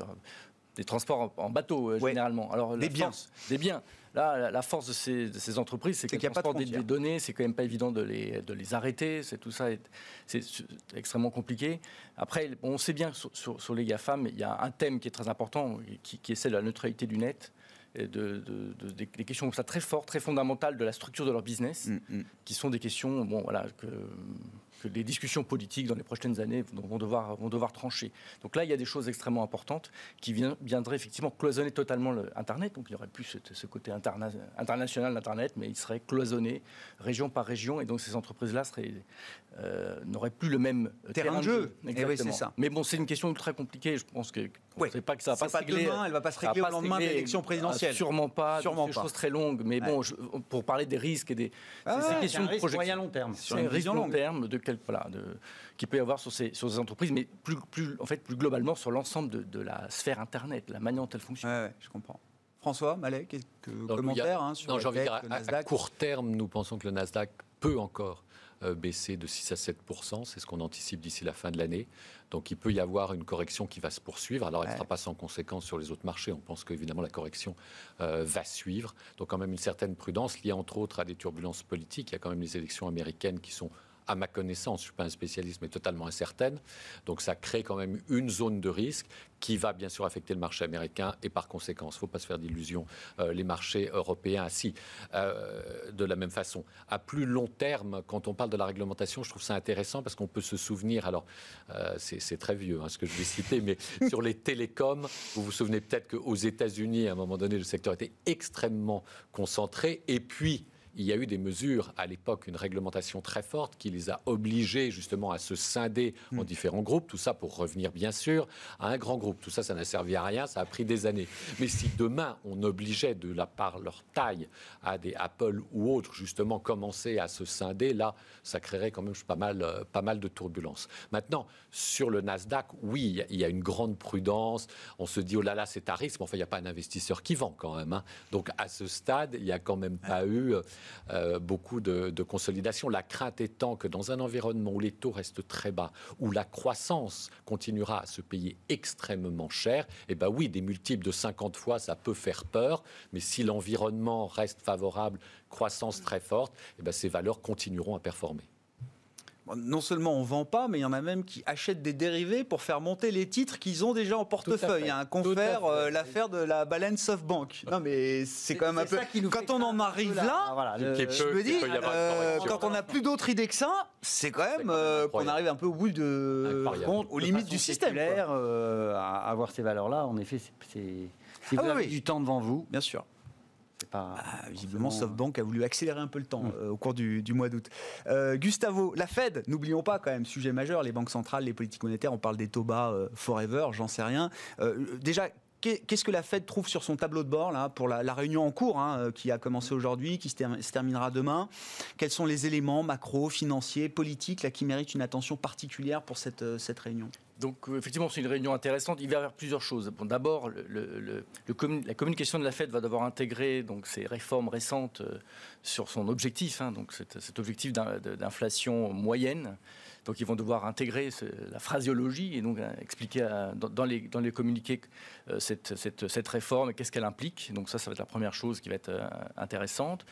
des transports en, en bateau euh, Ouais. généralement. Alors Des biens. force- des biens. Là, la, la force de ces, de ces entreprises, c'est C'est que le qu'il y a pas de des, données, c'est quand même pas évident de les, de les arrêter. C'est tout ça, est- c'est extrêmement compliqué. Après, on sait bien que sur, sur- sur les GAFAM, il y a un thème qui est très important, qui, qui est celle de la neutralité du net. Et de, de- de- des, questions comme ça très fortes, très fondamentales de la structure de leur business qui sont des questions bon, voilà, que, que les discussions politiques dans les prochaines années vont devoir, vont devoir trancher. Donc là, il y a des choses extrêmement importantes qui vien- viendraient effectivement cloisonner totalement le Internet. Donc il n'y aurait plus ce, ce côté interna- international d'Internet, mais il serait cloisonné région par région. Et donc ces entreprises-là euh, n'auraient plus le même Terrain de jeu. Eh oui, ça. Mais bon, c'est une question ultra compliquée. Je pense que Ouais. sait pas que ça va pas se pas régler. demain, elle va pas se régler au lendemain de l'élection présidentielle. Sûrement pas. Sûrement pas. choses très longues. Mais bon, je- pour parler des risques et des Ah c'est- c'est ouais, question un de projection. moyen long terme. C'est une un risque long longue. terme de quel, voilà, de, qui peut y avoir sur ces, sur ces entreprises, mais plus, plus, en fait, plus globalement sur l'ensemble de, de la sphère Internet, la manière dont elle fonctionne. Ouais, ouais, je comprends. François, Malek, quelques a- commentaires hein, sur Non, la j'ai envie de tech, dire, le à- à, Nasdaq court terme, nous pensons que le Nasdaq peut encore baisser de 6 à 7 c'est ce qu'on anticipe d'ici la fin de l'année. Donc il peut y avoir une correction qui va se poursuivre. Alors elle ne sera pas sans conséquence sur les autres marchés. On pense qu'évidemment la correction va suivre. Donc quand même une certaine prudence liée entre autres à des turbulences politiques. Il y a quand même les élections américaines qui sont à ma connaissance, je ne suis pas un spécialiste, mais totalement incertaine. Donc ça crée quand même une zone de risque qui va bien sûr affecter le marché américain et par conséquent, il ne faut pas se faire d'illusions, euh, les marchés européens si euh, de la même façon. À plus long terme, quand on parle de la réglementation, je trouve ça intéressant parce qu'on peut se souvenir, alors euh, c'est très vieux hein, ce que je vais citer, mais sur les télécoms, vous vous souvenez peut-être qu'aux États-Unis, à un moment donné, le secteur était extrêmement concentré et puis il y a eu des mesures à l'époque, une réglementation très forte qui les a obligés justement à se scinder en hmm. différents groupes. Tout ça pour revenir bien sûr à un grand groupe. Tout ça, ça n'a servi à rien, ça a pris des années. Mais si demain on obligeait de la part leur taille à des Apple ou autres justement commencer à se scinder, là, ça créerait quand même pas mal, euh, pas mal de turbulences. Maintenant, sur le Nasdaq, oui, il y a une grande prudence. On se dit oh là là, c'est à risque. Mais enfin, il n'y a pas un investisseur qui vend quand même. Hein. Donc à ce stade, il n'y a quand même pas eu euh, beaucoup de, consolidation. La crainte étant que dans un environnement où les taux restent très bas, où la croissance continuera à se payer extrêmement cher, eh ben oui, des multiples de 50 fois, ça peut faire peur, mais si l'environnement reste favorable, croissance très forte, eh ben ces valeurs continueront à performer non seulement on vend pas, mais il y en a même qui achètent des dérivés pour faire monter les titres qu'ils ont déjà en portefeuille. Un confère euh, l'affaire de la baleine SoftBank. Non, mais c'est quand même un peu. Quand on en arrive là, je me dis, euh, quand on n'a plus d'autres idées que ça, c'est quand même euh, qu'on arrive un peu au bout de, aux limites du système. à avoir ces valeurs-là, en effet, c'est. Si ah vous avez du temps devant vous, bien sûr. Pas ah, visiblement, SoftBank a voulu accélérer un peu le temps mm. euh, au cours du, mois d'août. Euh, Gustavo, la Fed, n'oublions pas quand même, sujet majeur, les banques centrales, les politiques monétaires, on parle des taux bas euh, forever, j'en sais rien. déjà, Qu'est-ce que la Fed trouve sur son tableau de bord là, pour la, réunion en cours hein, qui a commencé aujourd'hui, qui se, terminera demain? Quels sont les éléments macro, financiers, politiques là, qui méritent une attention particulière pour cette, cette réunion? Donc euh, effectivement, c'est une réunion intéressante. Il va y avoir plusieurs choses. D'abord, la communication de la Fed va devoir intégrer donc, ces réformes récentes euh, sur son objectif, hein, donc cet, objectif d'inflation moyenne. Donc ils vont devoir intégrer la phraseologie et donc euh, expliquer dans, les, dans les communiqués cette, cette, cette, réforme et qu'est-ce qu'elle implique. Donc ça, ça va être la première chose qui va être intéressante.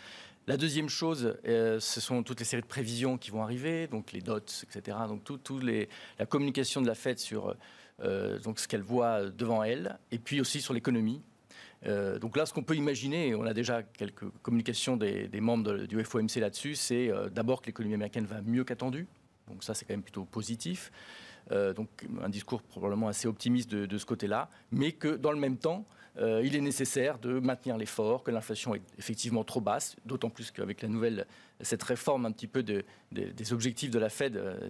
La deuxième chose, euh, ce sont toutes les séries de prévisions qui vont arriver, donc les dots, etc. Donc tout, les, la communication de la Fed sur euh, donc ce qu'elle voit devant elle, et puis aussi sur l'économie. Euh, donc là, ce qu'on peut imaginer, on a déjà quelques communications des, membres du FOMC là-dessus, c'est d'abord que l'économie américaine va mieux qu'attendu. Donc ça, c'est quand même plutôt positif. donc un discours probablement assez optimiste de, de ce côté-là, mais que dans le même temps, euh, il est nécessaire de maintenir l'effort, que l'inflation est effectivement trop basse, d'autant plus qu'avec la nouvelle, cette réforme un petit peu des objectifs de la Fed, euh,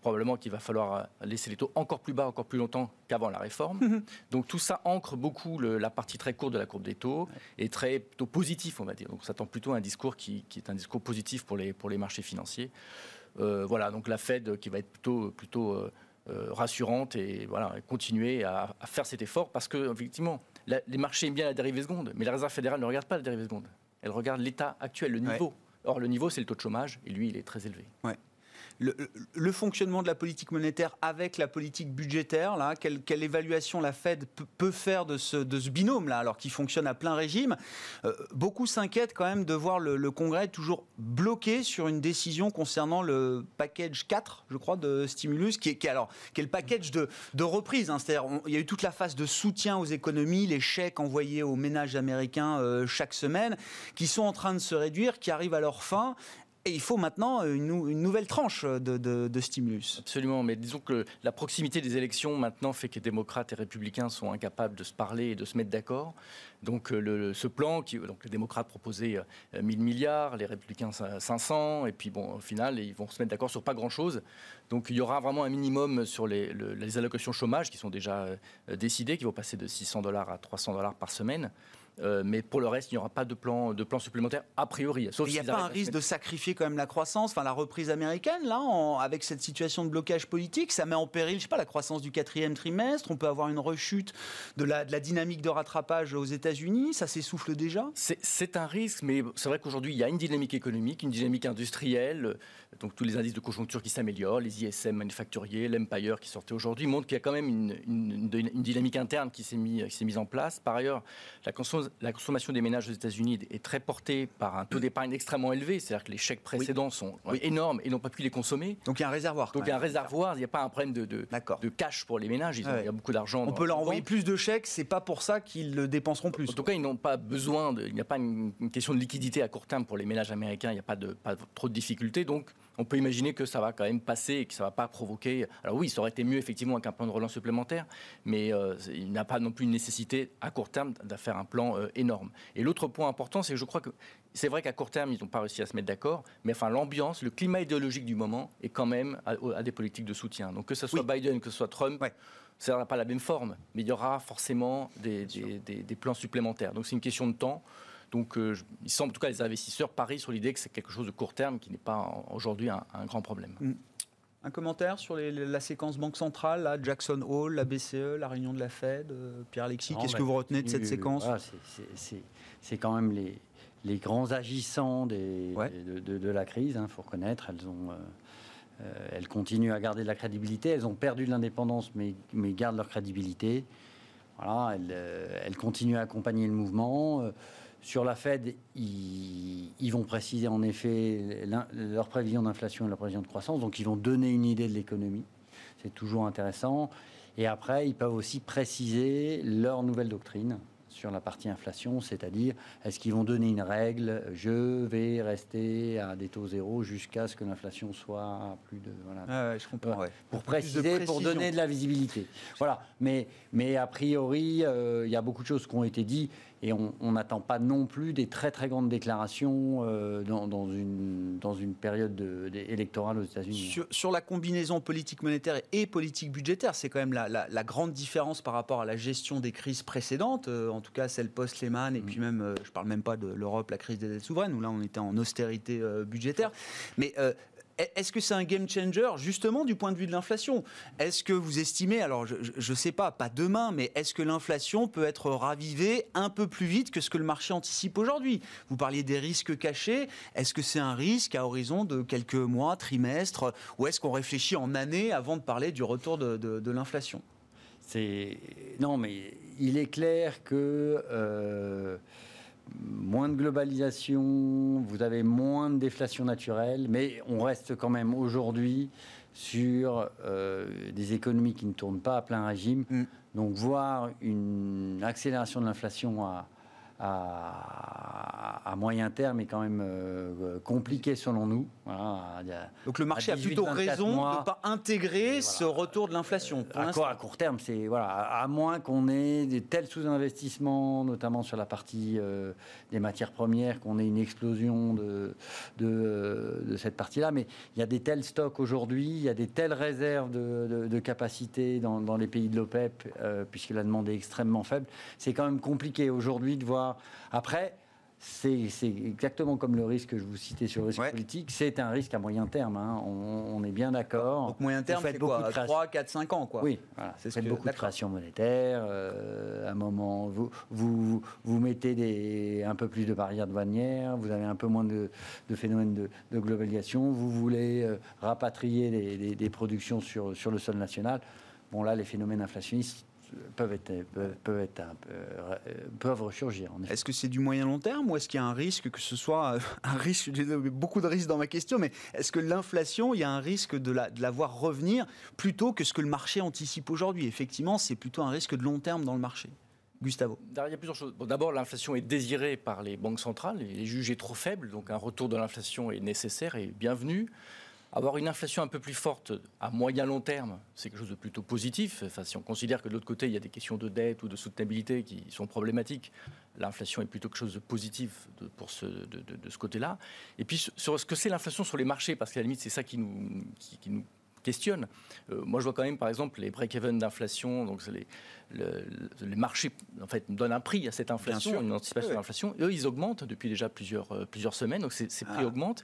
probablement qu'il va falloir laisser les taux encore plus bas, encore plus longtemps qu'avant la réforme. Mhm. Donc tout ça ancre beaucoup la partie très courte de la courbe des taux et très plutôt positif, on va dire. Donc ça tend plutôt à un discours qui, est un discours positif pour les, pour les marchés financiers. Euh, voilà, donc la Fed qui va être plutôt, plutôt euh, rassurante et voilà, continuer à, faire cet effort parce que, effectivement, les marchés aiment bien la dérivée seconde, mais la Réserve fédérale ne regarde pas la dérivée seconde. Elle regarde l'état actuel, le niveau. Or, le niveau, c'est le taux de chômage, et lui, il est très élevé. Ouais le, fonctionnement de la politique monétaire avec la politique budgétaire, quelle, évaluation la Fed peut faire de ce, binôme-là, alors qu'il fonctionne à plein régime euh, Beaucoup s'inquiètent quand même de voir le, Congrès toujours bloqué sur une décision concernant le package 4, je crois, de stimulus, qui est, alors, qui le package de, de reprise. Hein. C'est-à-dire, il y a eu toute la phase de soutien aux économies, les chèques envoyés aux ménages américains euh, chaque semaine, qui sont en train de se réduire, qui arrivent à leur fin. Et il faut maintenant une, nouvelle tranche de, stimulus. Absolument, mais disons que la proximité des élections maintenant fait que démocrates et républicains sont incapables de se parler et de se mettre d'accord. Donc le, ce plan, qui, donc les démocrates proposaient 1000 euh, milliards, les républicains 500, et puis bon, au final, ils vont se mettre d'accord sur pas grand-chose. Donc il y aura vraiment un minimum sur les, les allocations chômage qui sont déjà euh, décidées, qui vont passer de 600 dollars à 300 dollars par semaine. Euh, mais pour le reste, il n'y aura pas de plan, de plan supplémentaire a priori. Sauf il n'y a pas un risque de sacrifier quand même la croissance, enfin la reprise américaine, là, avec cette situation de blocage politique, ça met en péril, je sais pas, la croissance du quatrième trimestre. On peut avoir une rechute de la, de la dynamique de rattrapage aux États-Unis. Ça s'essouffle déjà? C'est un risque, mais c'est vrai qu'aujourd'hui, il y a une dynamique économique, une dynamique industrielle. Donc tous les indices de conjoncture qui s'améliorent, les ISM manufacturiers, l'Empire qui sortait aujourd'hui, montrent qu'il y a quand même une, une, une dynamique interne qui s'est mise mise en place. Par ailleurs, la consommation la consommation des ménages aux États-Unis est très portée par un taux d'épargne extrêmement élevé. C'est-à-dire que les chèques précédents sont énormes et n'ont pas pu les consommer. Donc il y a un réservoir. Donc il y a un réservoir. Il n'y a pas un problème de, de, de cash pour les ménages. Il y a beaucoup d'argent. On peut leur envoyer plus de chèques. C'est pas pour ça qu'ils le dépenseront plus. En tout cas, ils n'ont pas besoin. De, il n'y a pas une, question de liquidité à court terme pour les ménages américains. Il n'y a pas, de, pas trop de difficultés. Donc on peut imaginer que ça va quand même passer et que ça ne va pas provoquer. Alors oui, ça aurait été mieux effectivement avec un plan de relance supplémentaire, mais euh, il n'a pas non plus une nécessité à court terme de faire un plan euh, énorme. Et l'autre point important, c'est que je crois que c'est vrai qu'à court terme, ils n'ont pas réussi à se mettre d'accord, mais enfin l'ambiance, le climat idéologique du moment est quand même à, des politiques de soutien. Donc que ce soit Biden, que ce soit Trump. Ça n'aura pas la même forme, mais il y aura forcément des plans supplémentaires. Donc c'est une question de temps. Donc euh, il semble en tout cas les investisseurs parient sur l'idée que c'est quelque chose de court terme qui n'est pas aujourd'hui un, grand problème. Mm. Un commentaire sur la séquence Banque centrale, Jackson Hole, la BCE, la réunion de la Fed, euh, Pierre-Alexis, qu'est-ce que vous retenez de cette séquence C'est quand même les, les, grands agissants des, de, la crise, il hein, faut reconnaître. Elles, ont, euh, elles continuent à garder de la crédibilité. Elles ont perdu de l'indépendance, mais, mais gardent leur crédibilité. Voilà, elles, elles, continuent à accompagner le mouvement. Sur la Fed, ils, vont préciser en effet leur prévision d'inflation et leur prévision de croissance, donc ils vont donner une idée de l'économie. C'est toujours intéressant. Et après, ils peuvent aussi préciser leur nouvelle doctrine sur la partie inflation, c'est-à-dire est-ce qu'ils vont donner une règle, je vais rester à des taux zéro jusqu'à ce que l'inflation soit plus de... Voilà. je comprends. Pour préciser, pour donner de la visibilité. Voilà, mais, mais a priori, euh, il y a beaucoup de choses qui ont été dites et on n'attend pas non plus des très très grandes déclarations euh, dans, une, dans une période électorale aux États-Unis. Sur, la combinaison politique monétaire et politique budgétaire, c'est quand même la, grande différence par rapport à la gestion des crises précédentes, euh, en tout cas celle post-Lehman, et mm. puis même, je ne parle même pas de l'Europe, la crise des dettes souveraines, où là on était en austérité budgétaire. Mais est-ce que c'est un game changer justement du point de vue de l'inflation? Est-ce que vous estimez, alors je ne sais pas, pas demain, mais est-ce que l'inflation peut être ravivée un peu plus vite que ce que le marché anticipe aujourd'hui? Vous parliez des risques cachés. Est-ce que c'est un risque à horizon de quelques mois, trimestres, ou est-ce qu'on réfléchit en années avant de parler du retour de, l'inflation? C'est non, mais il est clair que euh, moins de globalisation, vous avez moins de déflation naturelle, mais on reste quand même aujourd'hui sur euh, des économies qui ne tournent pas à plein régime. Mm. Donc voir une accélération de l'inflation à, à, moyen terme est quand même euh, compliqué selon nous. Donc le marché a plutôt raison de ne pas intégrer ce retour de l'inflation. À, à, court terme, c'est voilà, à moins qu'on ait des tels sous-investissements, notamment sur la partie euh, des matières premières, qu'on ait une explosion de, de, de cette partie-là. Mais il y a des tels stocks aujourd'hui, il y a des telles réserves de, de capacité dans, dans, les pays de l'OPEP, euh, puisque la demande est extrêmement faible. C'est quand même compliqué aujourd'hui de voir après, c'est exactement comme le risque que je vous citais sur le risque politique, c'est un risque à moyen terme, hein. on, est bien d'accord. Donc moyen terme, c'est quoi 3, 4, 5 ans quoi. Oui, c'est ce beaucoup de création monétaire, euh, à un moment, vous, vous, vous mettez des, un peu plus de barrières douanières, vous avez un peu moins de, de phénomènes de, globalisation, vous voulez euh, rapatrier des, des, productions sur, sur le sol national. Bon là, les phénomènes inflationnistes peuvent, être, peuvent, être euh, peuvent ressurgir. Est-ce que c'est du moyen long terme ou est-ce qu'il y a un risque que ce soit euh, un risque J'ai beaucoup de risques dans ma question, mais est-ce que l'inflation, il y a un risque de la, de la voir revenir plutôt que ce que le marché anticipe aujourd'hui? Effectivement, c'est plutôt un risque de long terme dans le marché. Gustavo. Il y a plusieurs choses. D'abord, l'inflation est désirée par les banques centrales, elle est jugée trop faible, donc un retour de l'inflation est nécessaire et bienvenu. Avoir une inflation un peu plus forte à moyen long terme, c'est quelque chose de plutôt positif. Enfin, si on considère que de l'autre côté, il y a des questions de dette ou de soutenabilité qui sont problématiques, l'inflation est plutôt quelque chose de positif de, pour ce, de, ce côté-là. Et puis sur ce que c'est l'inflation sur les marchés, parce qu'à la limite, c'est ça qui nous, qui, nous questionne. moi, je vois quand même, par exemple, les break-even d'inflation, donc les, les marchés en fait, donnent un prix à cette inflation, une anticipation de l'inflation. Eux, ils augmentent depuis déjà plusieurs, plusieurs semaines, donc ces, prix ah. augmentent.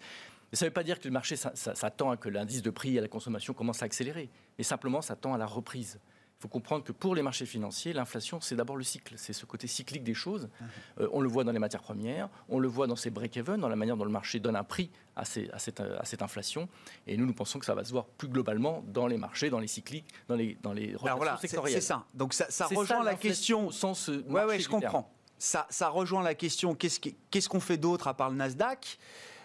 Mais ça ne veut pas dire que le marché s'attend à que l'indice de prix à la consommation commence à accélérer, mais simplement ça tend à la reprise. Il faut comprendre que pour les marchés financiers, l'inflation, c'est d'abord le cycle, c'est ce côté cyclique des choses. Uh-huh. Euh, on le voit dans les matières premières, on le voit dans ces break-even, dans la manière dont le marché donne un prix à, cette, inflation. Et nous, nous pensons que ça va se voir plus globalement dans les marchés, dans les cycliques, dans les, dans les voilà, sectorielles. C'est ça. Donc ça, rejoint la question. Sens euh, ouais, ouais, je comprends. Ça, ça, rejoint la question qu'est-ce qu'on fait d'autre à part le Nasdaq?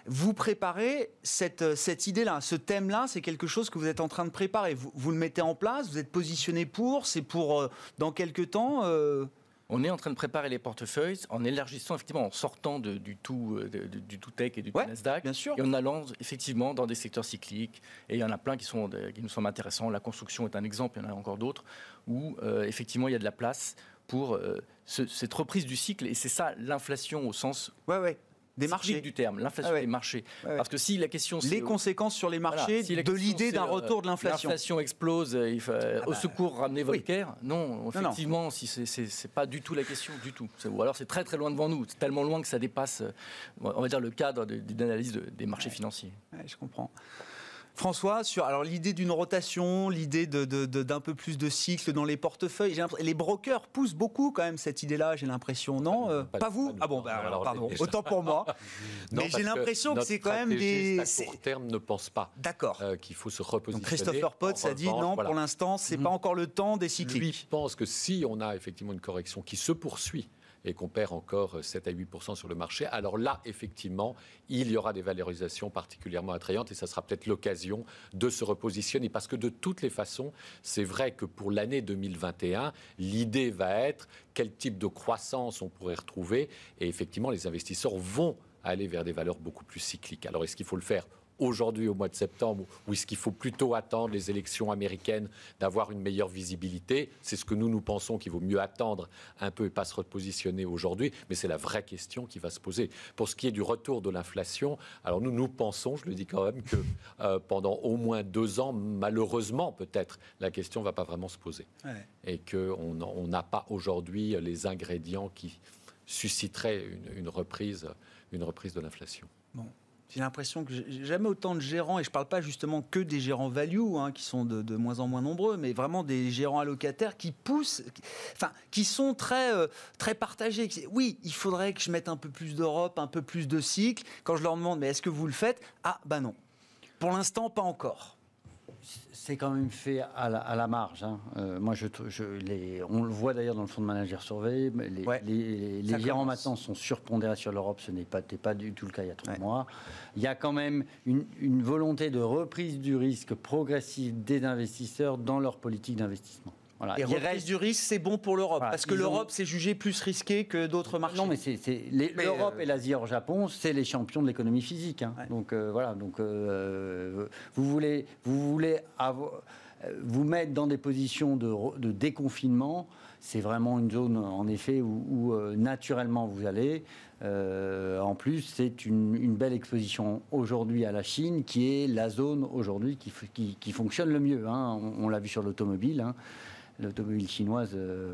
Vous préparez cette, euh, cette idée-là, ce thème-là, c'est quelque chose que vous êtes en train de préparer. Vous, vous le mettez en place, vous êtes positionné pour, c'est pour euh, dans quelques temps euh on est en train de préparer les portefeuilles en élargissant, effectivement, en sortant du, tout, du tout tech et du Nasdaq. Bien sûr. Et en allant, effectivement, dans des secteurs cycliques. Et il y en a plein qui, sont, qui nous semblent intéressants. La construction est un exemple, il y en a encore d'autres, où, effectivement, il y a de la place pour cette reprise du cycle. Et c'est ça, l'inflation au sens ouais, ouais des marchés du terme, l'inflation ah des marchés. Parce que si la question les conséquences sur les marchés de l'idée d'un euh, retour de l'inflation. L'inflation explose, euh, il faut, ah au bah, secours ramener Volcker. Non, effectivement, si c'est pas du tout la question du tout. Ou alors c'est très très loin devant nous, tellement loin que ça dépasse, euh, on va dire le cadre d'analyse des marchés financiers. je comprends. François, sur alors l'idée d'une rotation, l'idée d'un peu plus de cycle dans les portefeuilles, les brokers poussent beaucoup quand même cette idée-là, j'ai l'impression, non euh, Pas, vous Ah bon, bah, pardon, autant pour moi. Mais j'ai l'impression que, c'est quand même des... à court terme ne pense pas D'accord. Euh, qu'il faut se repositionner. Christopher Potts a dit non, pour l'instant, c'est n'est pas mhm. encore le temps des cycliques. Lui pense que si on a effectivement une correction qui se poursuit, et qu'on perd encore 7 à 8% sur le marché, alors là, effectivement, il y aura des valorisations particulièrement attrayantes et ça sera peut-être l'occasion de se repositionner. Parce que de toutes les façons, c'est vrai que pour l'année 2021, l'idée va être quel type de croissance on pourrait retrouver et effectivement, les investisseurs vont aller vers des valeurs beaucoup plus cycliques. Alors, est-ce qu'il faut le faire aujourd'hui au mois de septembre ou est-ce qu'il faut plutôt attendre les élections américaines d'avoir une meilleure visibilité? C'est ce que nous, nous pensons qu'il vaut mieux attendre un peu et pas se repositionner aujourd'hui, mais c'est la vraie question qui va se poser. Pour ce qui est du retour de l'inflation, alors nous, nous pensons, je le dis quand même, que euh, pendant au moins deux ans, malheureusement peut-être, la question ne va pas vraiment se poser. Et qu'on n'a pas aujourd'hui les ingrédients qui susciteraient une, une reprise, une reprise de l'inflation. Bon. J'ai l'impression que jamais autant de gérants, et je ne parle pas justement que des gérants value, hein, qui sont de, moins en moins nombreux, mais vraiment des gérants allocataires qui poussent, enfin, qui sont très, euh, très partagés. Oui, il faudrait que je mette un peu plus d'Europe, un peu plus de cycle. Quand je leur demande, mais est-ce que vous le faites? Ah, bah non. Pour l'instant, pas encore c'est quand même fait à la, marge. Hein. Euh, moi, je, les, on le voit d'ailleurs dans le fonds de manager surveillé. Les, les, gérants maintenant sont surpondérés sur l'Europe. Ce n'est pas, pas du tout le cas il y a trois mois. Il y a quand même une, une volonté de reprise du risque progressive des investisseurs dans leur politique d'investissement. Et reprise du risque, c'est bon pour l'Europe, parce que l'Europe, c'est jugé plus risqué que d'autres marchés. Non, mais c'est l'Europe euh, et l'Asie hors Japon, c'est les champions de l'économie physique. Hein. Donc euh, voilà, donc euh, vous voulez, vous voulez vous mettre dans des positions de, déconfinement. C'est vraiment une zone, en effet, où, naturellement vous allez. en plus, c'est une, belle exposition aujourd'hui à la Chine, qui est la zone aujourd'hui qui, qui, fonctionne le mieux. Hein. On, l'a vu sur l'automobile. Hein l'automobile chinoise euh,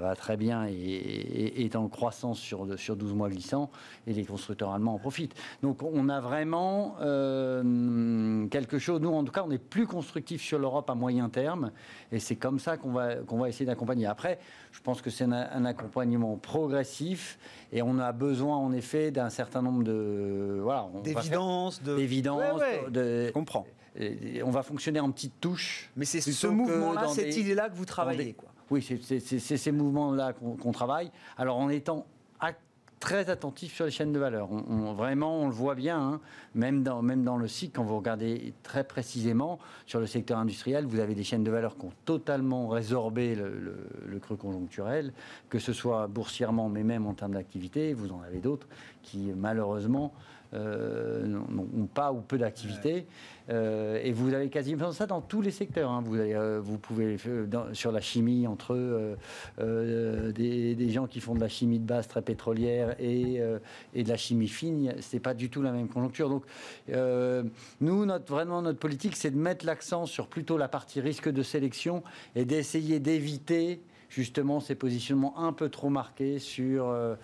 va, très bien et, est en croissance sur, sur 12 mois glissants et les constructeurs allemands en profitent. Donc on a vraiment euh, quelque chose, nous en tout cas on est plus constructif sur l'Europe à moyen terme et c'est comme ça qu'on va, qu'on va essayer d'accompagner. Après, je pense que c'est un, accompagnement progressif et on a besoin en effet d'un certain nombre de... Voilà, d'évidence, de... D'évidence, de... Je comprends on va fonctionner en petites touches. Mais c'est ce mouvement-là, cette idée-là que vous travaillez. Quoi. Oui, c'est ces mouvements-là qu'on travaille. Alors en étant très attentif sur les chaînes de valeur. On, vraiment, on le voit bien, hein. même, dans, même dans le cycle, quand vous regardez très précisément sur le secteur industriel, vous avez des chaînes de valeur qui ont totalement résorbé le, creux conjoncturel, que ce soit boursièrement, mais même en termes d'activité. Vous en avez d'autres qui, malheureusement, n'ont pas ou peu d'activité. et vous avez quasiment ça dans tous les secteurs. Hein. Vous, vous pouvez, sur la chimie, entre des, gens qui font de la chimie de base très pétrolière et, et de la chimie fine, c'est pas du tout la même conjoncture. Donc, nous, notre, vraiment, notre politique, c'est de mettre l'accent sur plutôt la partie risque de sélection et d'essayer d'éviter justement ces positionnements un peu trop marqués sur, euh,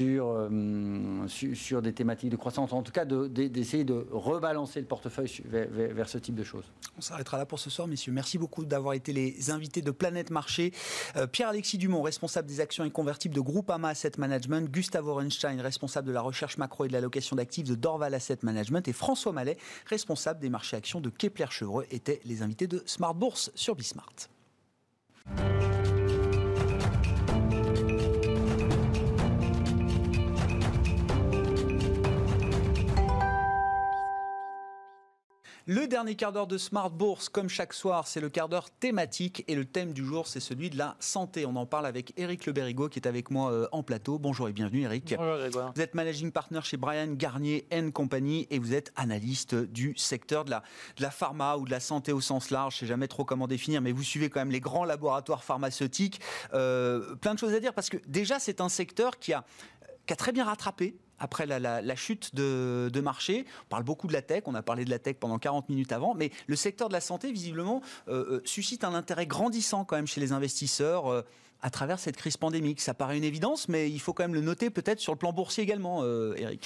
euh, sur, des thématiques de croissance, en tout cas d'essayer de, rebalancer le portefeuille vers, ce type de choses. On s'arrêtera là pour ce soir, messieurs. Merci beaucoup d'avoir été les invités de Planète Marché. Euh, Pierre-Alexis Dumont, responsable des actions inconvertibles de Groupama Asset Management, Gustave Orenstein, responsable de la recherche macro et de l'allocation d'actifs de Dorval Asset Management, et François Mallet, responsable des marchés actions de Kepler Chevreux, étaient les invités de Smart Bourse sur Bismart. Le dernier quart d'heure de Smart Bourse, comme chaque soir, c'est le quart d'heure thématique et le thème du jour, c'est celui de la santé. On en parle avec Eric Leberigo qui est avec moi euh, en plateau. Bonjour et bienvenue Eric. Bonjour Vous êtes managing partner chez Brian Garnier Company et vous êtes analyste du secteur de la, de la pharma ou de la santé au sens large. Je sais jamais trop comment définir, mais vous suivez quand même les grands laboratoires pharmaceutiques. Euh, plein de choses à dire parce que déjà c'est un secteur qui a, qui a très bien rattrapé après la, chute de, marché. On parle beaucoup de la tech, on a parlé de la tech pendant 40 minutes avant, mais le secteur de la santé, visiblement, euh, euh, suscite un intérêt grandissant quand même chez les investisseurs. Euh, à travers cette crise pandémique. Ça paraît une évidence, mais il faut quand même le noter peut-être sur le plan boursier également, Eric.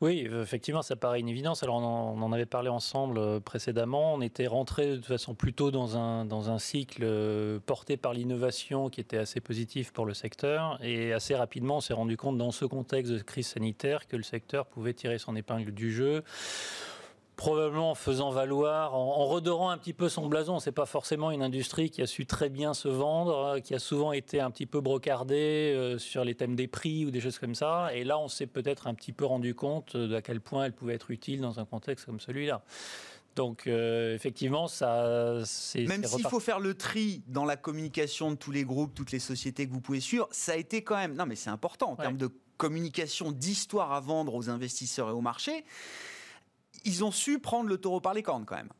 Oui, effectivement, ça paraît une évidence. Alors, on en, avait parlé ensemble euh, précédemment. On était rentré de toute façon plutôt dans un, dans un cycle euh, porté par l'innovation qui était assez positif pour le secteur. Et assez rapidement, on s'est rendu compte dans ce contexte de crise sanitaire que le secteur pouvait tirer son épingle du jeu probablement en faisant valoir, en, redorant un petit peu son blason. C'est pas forcément une industrie qui a su très bien se vendre, euh, qui a souvent été un petit peu brocardée euh, sur les thèmes des prix ou des choses comme ça. Et là, on s'est peut-être un petit peu rendu compte de quel point elle pouvait être utile dans un contexte comme celui-là. Donc euh, effectivement, ça, c'est même s'il faut faire le tri dans la communication de tous les groupes, toutes les sociétés que vous pouvez suivre, ça a été quand même. Non, mais c'est important en termes de communication, d'histoire à vendre aux investisseurs et au marché ils ont su prendre le taureau par les cornes quand même.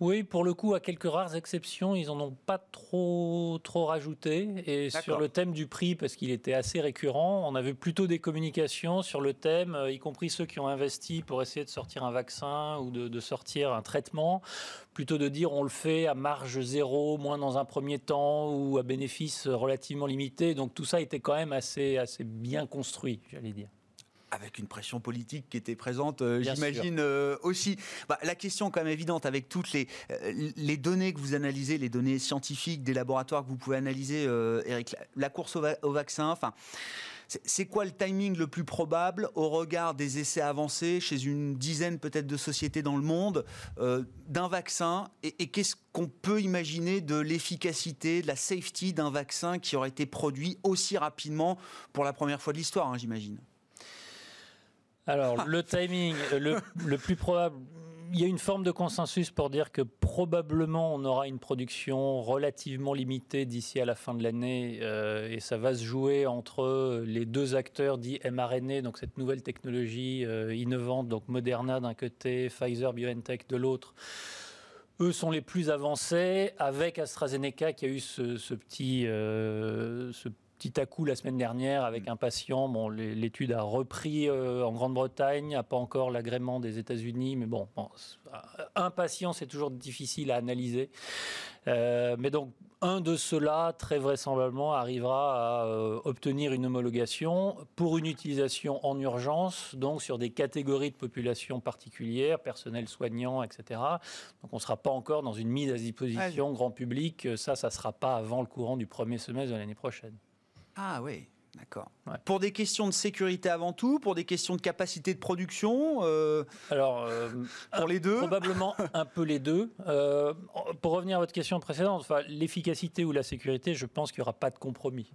Oui, pour le coup, à quelques rares exceptions, ils n'en ont pas trop, trop rajouté. Et sur le thème du prix, parce qu'il était assez récurrent, on avait plutôt des communications sur le thème, euh, y compris ceux qui ont investi pour essayer de sortir un vaccin ou de, sortir un traitement, plutôt de dire on le fait à marge zéro, moins dans un premier temps, ou à bénéfice relativement limité. Donc tout ça était quand même assez, assez bien construit, j'allais dire avec une pression politique qui était présente, euh, j'imagine euh, aussi. Bah, la question quand même évidente, avec toutes les, euh, les données que vous analysez, les données scientifiques des laboratoires que vous pouvez analyser, Eric, la, course au, vaccin, enfin... C'est quoi le timing le plus probable au regard des essais avancés chez une dizaine peut-être de sociétés dans le monde d'un vaccin et, et qu'est-ce qu'on peut imaginer de l'efficacité, de la safety d'un vaccin qui aurait été produit aussi rapidement pour la première fois de l'histoire, hein, j'imagine? Alors, le timing, le, plus probable, il y a une forme de consensus pour dire que probablement on aura une production relativement limitée d'ici à la fin de l'année euh, et ça va se jouer entre les deux acteurs dits mRNA, donc cette nouvelle technologie euh, innovante, donc Moderna d'un côté, Pfizer BioNTech de l'autre. Eux sont les plus avancés, avec AstraZeneca qui a eu ce, petit, euh, ce petit à coup la semaine dernière avec mm. un patient. Bon, l'étude a repris euh, en Grande-Bretagne, n'a pas encore l'agrément des États-Unis, mais bon, un patient c'est toujours difficile à analyser. Euh, mais donc un de ceux-là, très vraisemblablement, arrivera à euh, obtenir une homologation pour une utilisation en urgence, donc sur des catégories de population particulières, personnel soignant, etc. Donc on ne sera pas encore dans une mise à disposition grand public. Ça, ça ne sera pas avant le courant du premier semestre de l'année prochaine. Ah oui, d'accord. Pour des questions de sécurité avant tout, pour des questions de capacité de production euh, Alors, euh, pour les deux Probablement un peu les deux. Euh, pour revenir à votre question précédente, enfin, l'efficacité ou la sécurité, je pense qu'il n'y aura pas de compromis.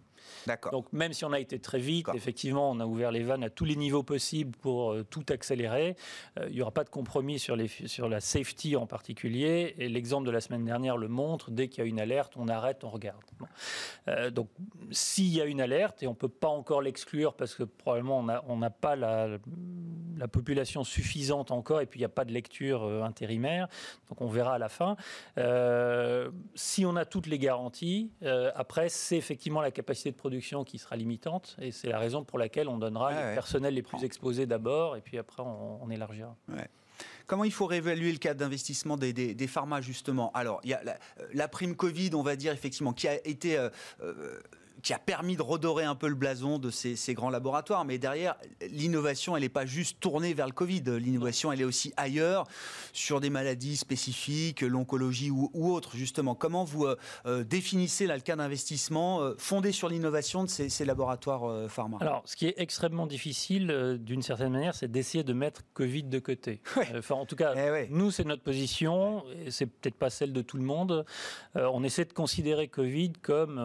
D'accord. Donc même si on a été très vite, effectivement, on a ouvert les vannes à tous les niveaux possibles pour tout accélérer. Il n'y aura pas de compromis sur, les, sur la safety en particulier. Et l'exemple de la semaine dernière le montre. Dès qu'il y a une alerte, on arrête, on regarde. Donc s'il y a une alerte, et on peut pas encore l'exclure parce que probablement on n'a pas la, la population suffisante encore, et puis il n'y a pas de lecture euh, intérimaire, donc on verra à la fin. Euh, si on a toutes les garanties, euh, après, c'est effectivement la capacité de production qui sera limitante, et c'est la raison pour laquelle on donnera Ouais, les ouais. personnels les plus exposés d'abord, et puis après on, on élargira. Comment il faut réévaluer le cadre d'investissement des, des, des pharma, justement? Alors, il y a la, la prime Covid, on va dire, effectivement, qui a été. euh, qui a permis de redorer un peu le blason de ces, ces grands laboratoires. Mais derrière, l'innovation, elle n'est pas juste tournée vers le Covid. L'innovation, elle est aussi ailleurs, sur des maladies spécifiques, l'oncologie ou, ou autres, justement. Comment vous euh, euh, définissez là, le cas d'investissement euh, fondé sur l'innovation de ces, ces laboratoires euh, pharma? Alors, ce qui est extrêmement difficile, d'une certaine manière, c'est d'essayer de mettre Covid de côté. Ouais. Enfin, en tout cas, Eh ouais. nous, c'est notre position, et c'est peut-être pas celle de tout le monde. On essaie de considérer Covid comme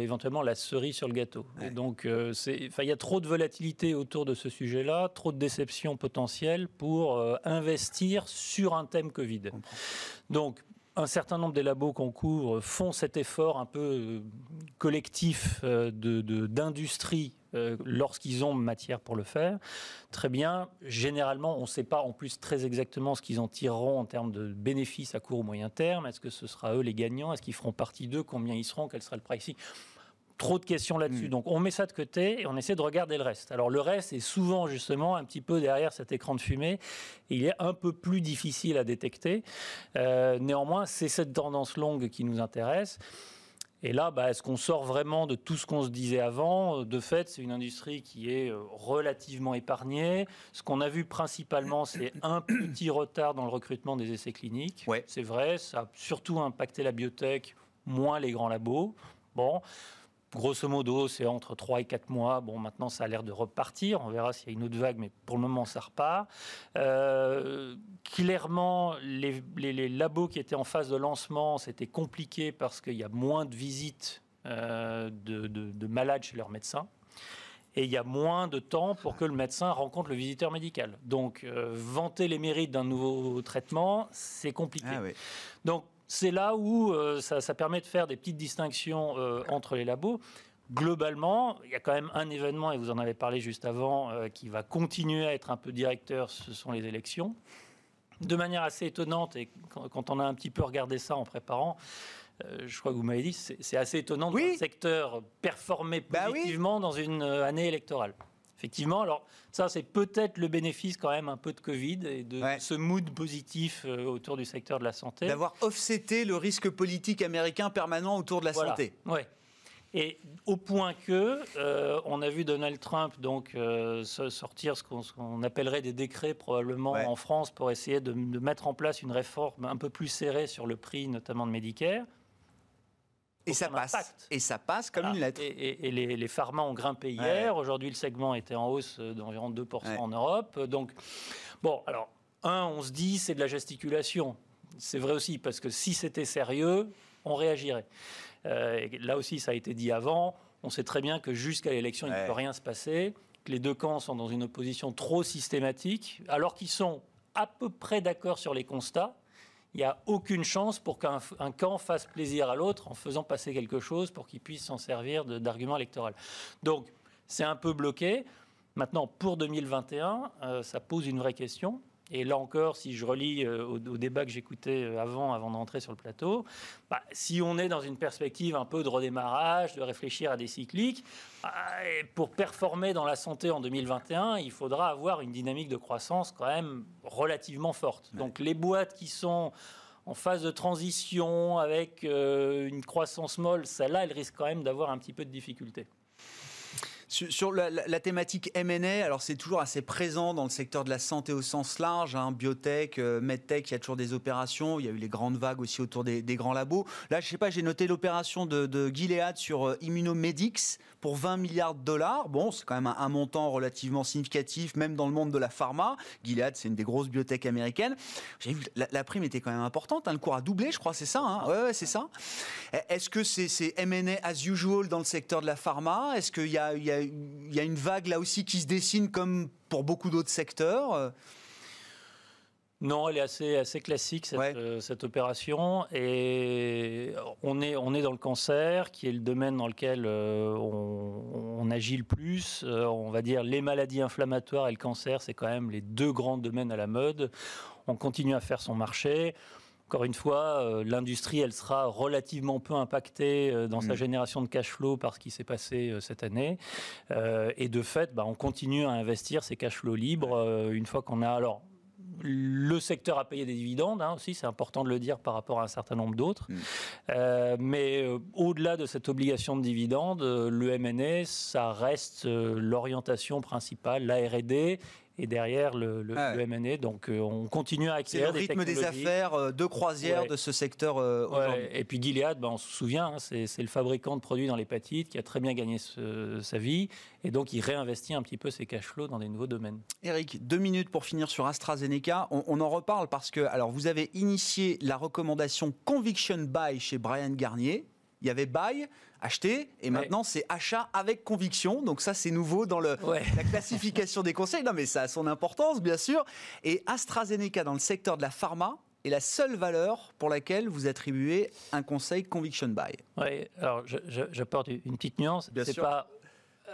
éventuellement la cerise sur le gâteau. Et donc, euh, il y a trop de volatilité autour de ce sujet-là, trop de déceptions potentielles pour euh, investir sur un thème Covid. Donc, un certain nombre des labos qu'on couvre font cet effort un peu euh, collectif de- de- d'industrie lorsqu'ils ont matière pour le faire. Très bien. Généralement, on ne sait pas en plus très exactement ce qu'ils en tireront en termes de bénéfices à court ou moyen terme. Est-ce que ce sera eux les gagnants? Est-ce qu'ils feront partie d'eux? Combien ils seront? Quel sera le pricing Trop de questions là-dessus. Mm. Donc on met ça de côté et on essaie de regarder le reste. Alors le reste est souvent justement un petit peu derrière cet écran de fumée. Il est un peu plus difficile à détecter. Euh, néanmoins, c'est cette tendance longue qui nous intéresse. Et là, bah, est-ce qu'on sort vraiment de tout ce qu'on se disait avant? De fait, c'est une industrie qui est euh, relativement épargnée. Ce qu'on a vu principalement, c'est un petit retard dans le recrutement des essais cliniques. Ouais. C'est vrai, ça a surtout impacté la biotech, moins les grands labos. Bon, grosso modo, c'est entre 3 et 4 mois. Bon, maintenant, ça a l'air de repartir. On verra s'il y a une autre vague, mais pour le moment, ça repart. Euh, clairement, les, les- les labos qui étaient en phase de lancement, c'était compliqué parce qu'il y a moins de visites euh, de, de- de malades chez leur médecin. Et il y a moins de temps pour que le médecin rencontre le visiteur médical. Donc, euh, vanter les mérites d'un nouveau traitement, c'est compliqué. Ah. Donc c'est là où euh, ça, ça permet de faire des petites distinctions euh, entre les labos. Globalement, il y a quand même un événement, et vous en avez parlé juste avant, euh, qui va continuer à être un peu directeur, ce sont les élections. De manière assez étonnante, et quand, on a un petit peu regardé ça en préparant, je crois que vous m'avez dit, c'est assez étonnant de Oui. voir le secteur performer Bah oui. positivement dans une année électorale. Effectivement, alors ça c'est peut-être le bénéfice quand même un peu de Covid et de Ouais. ce mood positif euh, autour du secteur de la santé. D'avoir offseté le risque politique américain permanent autour de la Voilà. santé. Ouais. Et au point que euh, on a vu Donald Trump donc euh, sortir ce qu'on appellerait des décrets probablement Ouais. en France pour essayer de, de mettre en place une réforme un peu plus serrée sur le prix notamment de Medicare. Et ça passe. impact. Et ça passe comme Voilà. une lettre. Et, et- et les, les pharma ont grimpé hier. Aujourd'hui, le segment était en hausse d'environ 2% Ouais. en Europe. Donc, bon, alors, un, on se dit, c'est de la gesticulation. C'est vrai aussi, parce que si c'était sérieux, on réagirait. Euh, là aussi, ça a été dit avant. On sait très bien que jusqu'à l'élection, il ne peut rien se passer, que les deux camps sont dans une opposition trop systématique, alors qu'ils sont à peu près d'accord sur les constats. Il n'y a aucune chance pour qu'un un camp fasse plaisir à l'autre en faisant passer quelque chose pour qu'il puisse s'en servir d'argument électoral. Donc, c'est un peu bloqué. Maintenant, pour 2021, euh, ça pose une vraie question. Et là encore, si je relis euh, au, au débat que j'écoutais euh, avant, avant d'entrer sur le plateau, bah, si on est dans une perspective un peu de redémarrage, de réfléchir à des cycliques, bah, pour performer dans la santé en 2021, il faudra avoir une dynamique de croissance quand même relativement forte. Donc les boîtes qui sont en phase de transition avec euh, une croissance molle, celles-là, elles risquent quand même d'avoir un petit peu de difficultés. Sur, la, thématique M&A, alors c'est toujours assez présent dans le secteur de la santé au sens large, hein, biotech, euh, medtech, il y a toujours des opérations. Il y a eu les grandes vagues aussi autour des, grands labos. Là, je sais pas, j'ai noté l'opération de, de Gilead sur euh, Immunomedics pour 20 milliards de dollars. Bon, c'est quand même un, montant relativement significatif, même dans le monde de la pharma. Gilead, c'est une des grosses biotech américaines. J'ai vu la, la prime était quand même importante. hein, le cours a doublé, je crois, c'est ça. Hein? Ouais, c'est ça. Est-ce que c'est c'est M&A as usual dans le secteur de la pharma? Est-ce qu'il y a, y, a, y a une- il y a, une- vague là aussi qui se dessine comme pour beaucoup d'autres secteurs. Non, elle est assez, assez classique, cette, euh, cette, opération. Et on est, on est dans le cancer, qui est le domaine dans lequel euh, on, agit le plus. Euh, on va dire les maladies inflammatoires et le cancer, c'est quand même les deux grands domaines à la mode. On continue à faire son marché. Encore une fois, l'industrie, elle sera relativement peu impactée dans sa mm. génération de cash flow par ce qui s'est passé cette année. et de fait, bah, on continue à investir ces cash flows libres une fois qu'on a... Alors, le secteur a payé des dividendes hein, aussi, c'est important de le dire par rapport à un certain nombre d'autres. Mm. Euh, mais euh, au-delà de cette obligation de dividendes, euh, le M&A, ça reste l'orientation principale, la R&D et derrière le, le, ah Donc euh, on continue à acquérir des rythme des affaires euh, de croisière de ce secteur. Euh, et puis Gilead, ben, on se souvient, hein, c'est le fabricant de produits dans l'hépatite qui a très bien gagné sa vie et donc il réinvestit un petit peu ses cash flows dans des nouveaux domaines. Eric, deux minutes pour finir sur AstraZeneca. On, on en reparle parce que alors vous avez initié la recommandation Conviction Buy chez Brian Garnier. Il y avait buy, acheter, et maintenant c'est achat avec conviction. Donc ça, c'est nouveau dans le, la classification des conseils. Non, mais ça a son importance, bien sûr. Et AstraZeneca, dans le secteur de la pharma, est la seule valeur pour laquelle vous attribuez un conseil conviction buy. Oui, alors j'apporte une petite nuance. C'est pas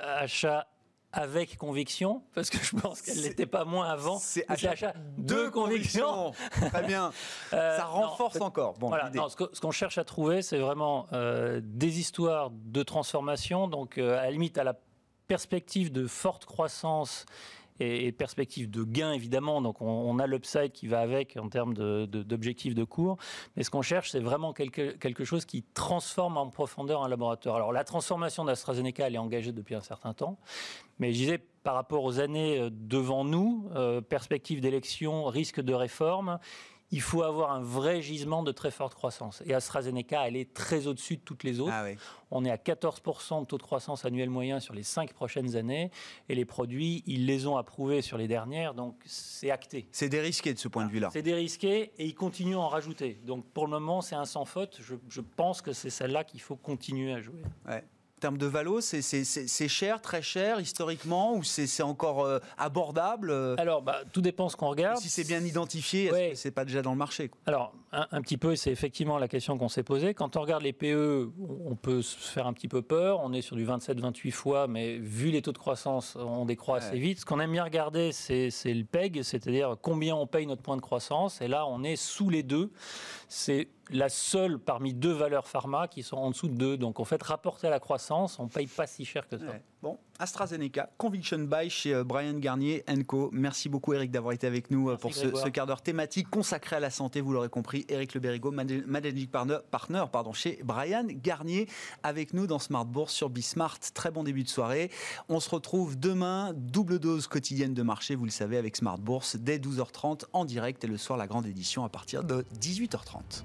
achat avec conviction, parce que je pense qu'elle n'était pas moins avant. C'est achat, de, conviction. Très bien. Euh, Ça renforce encore. Bon, voilà, ce qu'on cherche à trouver, c'est vraiment euh, des histoires de transformation. Donc, euh, à la limite, à la perspective de forte croissance et, perspective de gain évidemment. Donc on, a l'upside qui va avec en termes d'objectifs de, cours. Mais ce qu'on cherche, c'est vraiment quelque, quelque chose qui transforme en profondeur un laboratoire. Alors la transformation d'AstraZeneca, elle est engagée depuis un certain temps. Mais je disais, par rapport aux années euh, devant nous, euh, perspective d'élection, risque de réforme, il faut avoir un vrai gisement de très forte croissance. Et AstraZeneca, elle est très au-dessus de toutes les autres. Ah On est à 14% de taux de croissance annuel moyen sur les cinq prochaines années. Et les produits, ils les ont approuvés sur les dernières, donc c'est acté. C'est dérisqué de ce point de vue-là. C'est dérisqué et ils continuent à en rajouter. Donc pour le moment, c'est un sans faute. Je, je pense que c'est celle-là qu'il faut continuer à jouer. Ouais termes de valo, c'est cher, très cher historiquement ou c'est encore euh, abordable? Alors, bah, tout dépend ce qu'on regarde. Si c'est bien identifié, c'est pas déjà dans le marché Alors, un, petit peu, c'est effectivement la question qu'on s'est posée. Quand on regarde les PE, on peut se faire un petit peu peur. On est sur du 27-28 fois, mais vu les taux de croissance, on décroît assez vite. Ce qu'on aime bien regarder, c'est le PEG, c'est-à-dire combien on paye notre point de croissance. Et là, on est sous les deux. C'est la seule parmi deux valeurs pharma qui sont en dessous de deux. Donc en fait, rapporté à la croissance, on ne paye pas si cher que ça. Bon, AstraZeneca, Conviction Buy chez euh, Brian Garnier Co. Merci beaucoup Eric d'avoir été avec nous euh, pour ce, quart d'heure thématique consacré à la santé. Vous l'aurez compris, Eric Le Berrigo, Managing Partner, partner pardon, chez Brian Garnier, avec nous dans Smart Bourse sur Bismart. Très bon début de soirée. On se retrouve demain, double dose quotidienne de marché, vous le savez, avec Smart Bourse dès 12h30 en direct et le soir la grande édition à partir de 18h30.